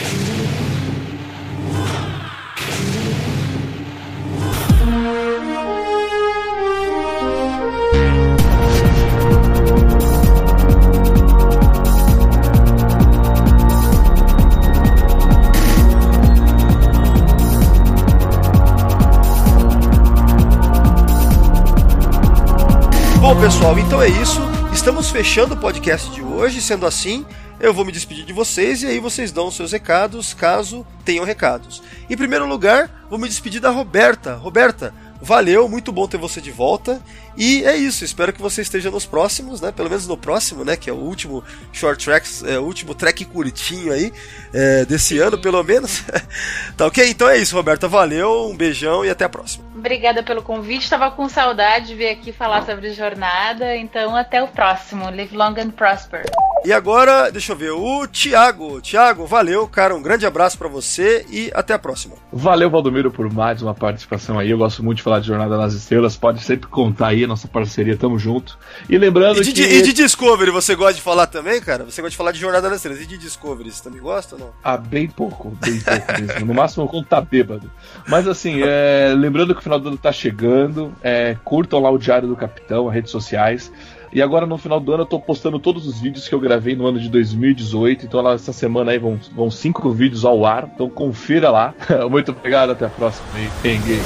Pessoal, então é isso. Estamos fechando o podcast de hoje. Sendo assim, eu vou me despedir de vocês e aí vocês dão os seus recados, caso tenham recados. Em primeiro lugar, vou me despedir da Roberta. Roberta, valeu, muito bom ter você de volta. E é isso, espero que você esteja nos próximos, né? Pelo menos no próximo, né? Que é o último short tracks, é, o último track curtinho aí é, desse ano, pelo menos. <laughs> tá ok? Então é isso, Roberta. Valeu, um beijão e até a próxima. Obrigada pelo convite. Tava com saudade de vir aqui falar sobre jornada. Então, até o próximo. Live long and prosper. E agora, deixa eu ver, o Thiago. Thiago, valeu, cara. Um grande abraço pra você e até a próxima. Valeu, Valdomiro, por mais uma participação aí. Eu gosto muito de falar de Jornada nas Estrelas. Pode sempre contar aí a nossa parceria, tamo junto. E lembrando E de, que. e de Discovery, você gosta de falar também, cara? Você gosta de falar de Jornada nas Estrelas. E de Discovery, você também gosta ou não? Ah, bem pouco, bem pouco mesmo. No máximo quando tá bêbado. Mas assim, é, lembrando que o final do ano tá chegando, é, curtam lá o Diário do Capitão, as redes sociais. E agora no final do ano eu tô postando todos os vídeos que eu gravei no ano de 2018. Então essa semana aí vão, vão cinco vídeos ao ar. Então confira lá. <laughs> Muito obrigado, até a próxima. Penguei.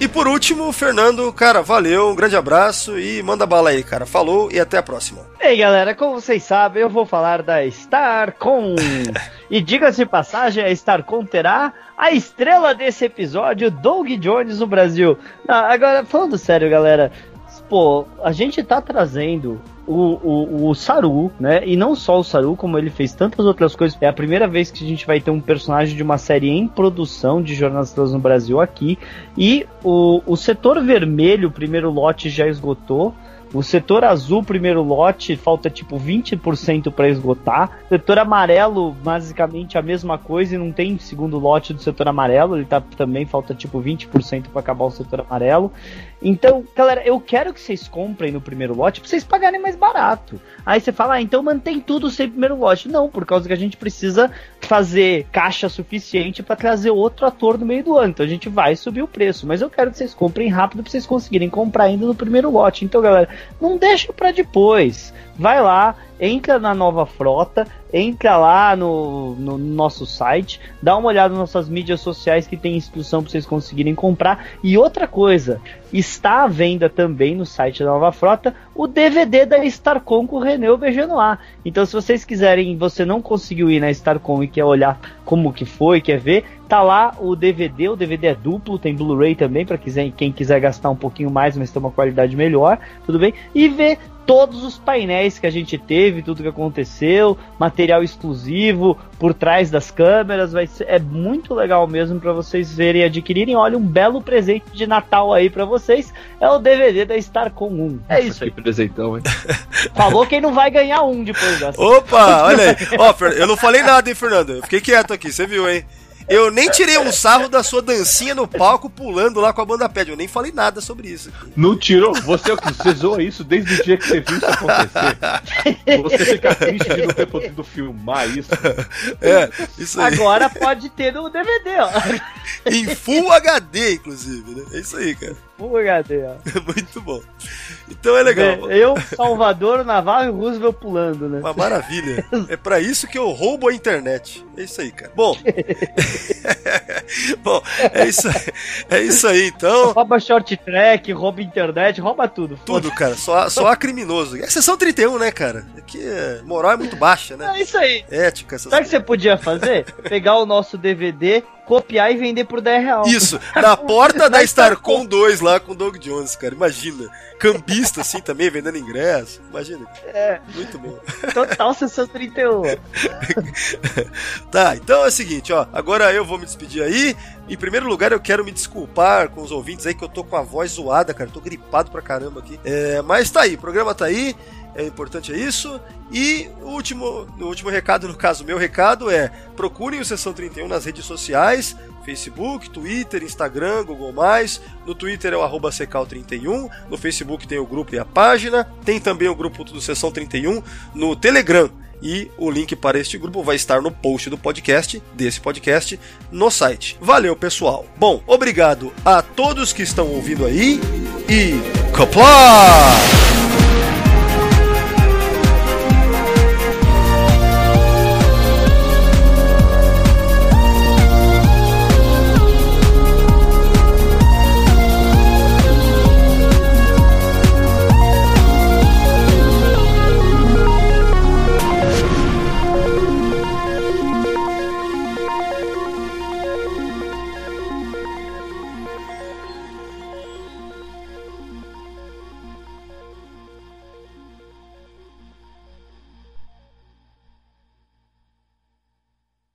E por último, Fernando, cara, valeu, um grande abraço e manda bala aí, cara. Falou e até a próxima. Ei, galera, como vocês sabem, eu vou falar da Starcom. <laughs> e diga-se de passagem, a Starcom terá a estrela desse episódio, Doug Jones, no Brasil. Ah, agora, falando sério, galera, pô, a gente tá trazendo o, o, o Saru, né? E não só o Saru, como ele fez tantas outras coisas. É a primeira vez que a gente vai ter um personagem de uma série em produção de Jornadas Estrelas no Brasil aqui. E o, o setor vermelho, o primeiro lote já esgotou. O setor azul, primeiro lote, falta tipo 20% para esgotar. Setor amarelo, basicamente a mesma coisa e não tem segundo lote do setor amarelo, ele tá também falta tipo 20% para acabar o setor amarelo. Então, galera, eu quero que vocês comprem no primeiro lote pra vocês pagarem mais barato. Aí você fala, ah, então mantém tudo sem primeiro lote. Não, por causa que a gente precisa fazer caixa suficiente para trazer outro ator no meio do ano. Então a gente vai subir o preço. Mas eu quero que vocês comprem rápido pra vocês conseguirem comprar ainda no primeiro lote. Então, galera, não deixa para depois. Vai lá, entra na nova frota, entra lá no, no nosso site, dá uma olhada nas nossas mídias sociais que tem instrução para vocês conseguirem comprar. E outra coisa, está à venda também no site da Nova Frota o DVD da Starcom com o René Bejanoá. Então, se vocês quiserem, você não conseguiu ir na Starcom e quer olhar como que foi, quer ver, tá lá o DVD. O DVD é duplo, tem Blu-ray também para quem quiser gastar um pouquinho mais, mas ter uma qualidade melhor, tudo bem? E ver todos os painéis que a gente teve, tudo que aconteceu, material exclusivo por trás das câmeras, vai ser é muito legal mesmo para vocês verem e adquirirem. Olha um belo presente de Natal aí para vocês, é o DVD da Starcom 1. É isso aí. Que presentão, hein? <laughs> Falou quem não vai ganhar um depois dessa. Opa, olha aí. <laughs> Ó, eu não falei nada, hein, Fernando? Eu fiquei quieto aqui, você viu, hein? Eu nem tirei um sarro da sua dancinha no palco pulando lá com a banda pad. Eu nem falei nada sobre isso. Não tirou? Você, você zoa isso desde o dia que você viu isso acontecer. Você fica triste de não ter podido filmar isso. É, isso aí. Agora pode ter no DVD, ó. Em Full HD, inclusive, né? É isso aí, cara. Full HD, ó. Muito bom. Então é legal. Eu, Salvador, Navarro e Roosevelt pulando, né? Uma maravilha. É pra isso que eu roubo a internet. É isso aí, cara. Bom. <laughs> Bom, é isso, é isso aí então. Rouba short track, rouba internet, rouba tudo. Tudo, cara. Só, só há criminoso. É sessão 31, né, cara? Aqui a moral é muito baixa, né? É isso aí. Ética, Sabe o que você podia fazer? <laughs> Pegar o nosso DVD, copiar e vender por 10 reais. Isso, na porta da <laughs> Starcom 2 lá com o Doug Jones, cara. Imagina. Cambista assim também, vendendo ingresso. Imagina. É. Muito bom. Total sessão 31. <laughs> Tá, então é o seguinte, ó. Agora eu vou me despedir aí. Em primeiro lugar, eu quero me desculpar com os ouvintes aí que eu tô com a voz zoada, cara. Eu tô gripado pra caramba aqui. É, mas tá aí, o programa tá aí. É importante é isso. E o último, o último recado, no caso, meu recado é: procurem o Sessão 31 nas redes sociais, Facebook, Twitter, Instagram, Google+. No Twitter é o arroba Secal31, no Facebook tem o grupo e a página, tem também o grupo do Sessão 31 no Telegram. E o link para este grupo vai estar no post do podcast, desse podcast, no site. Valeu, pessoal. Bom, obrigado a todos que estão ouvindo aí e. Coplar!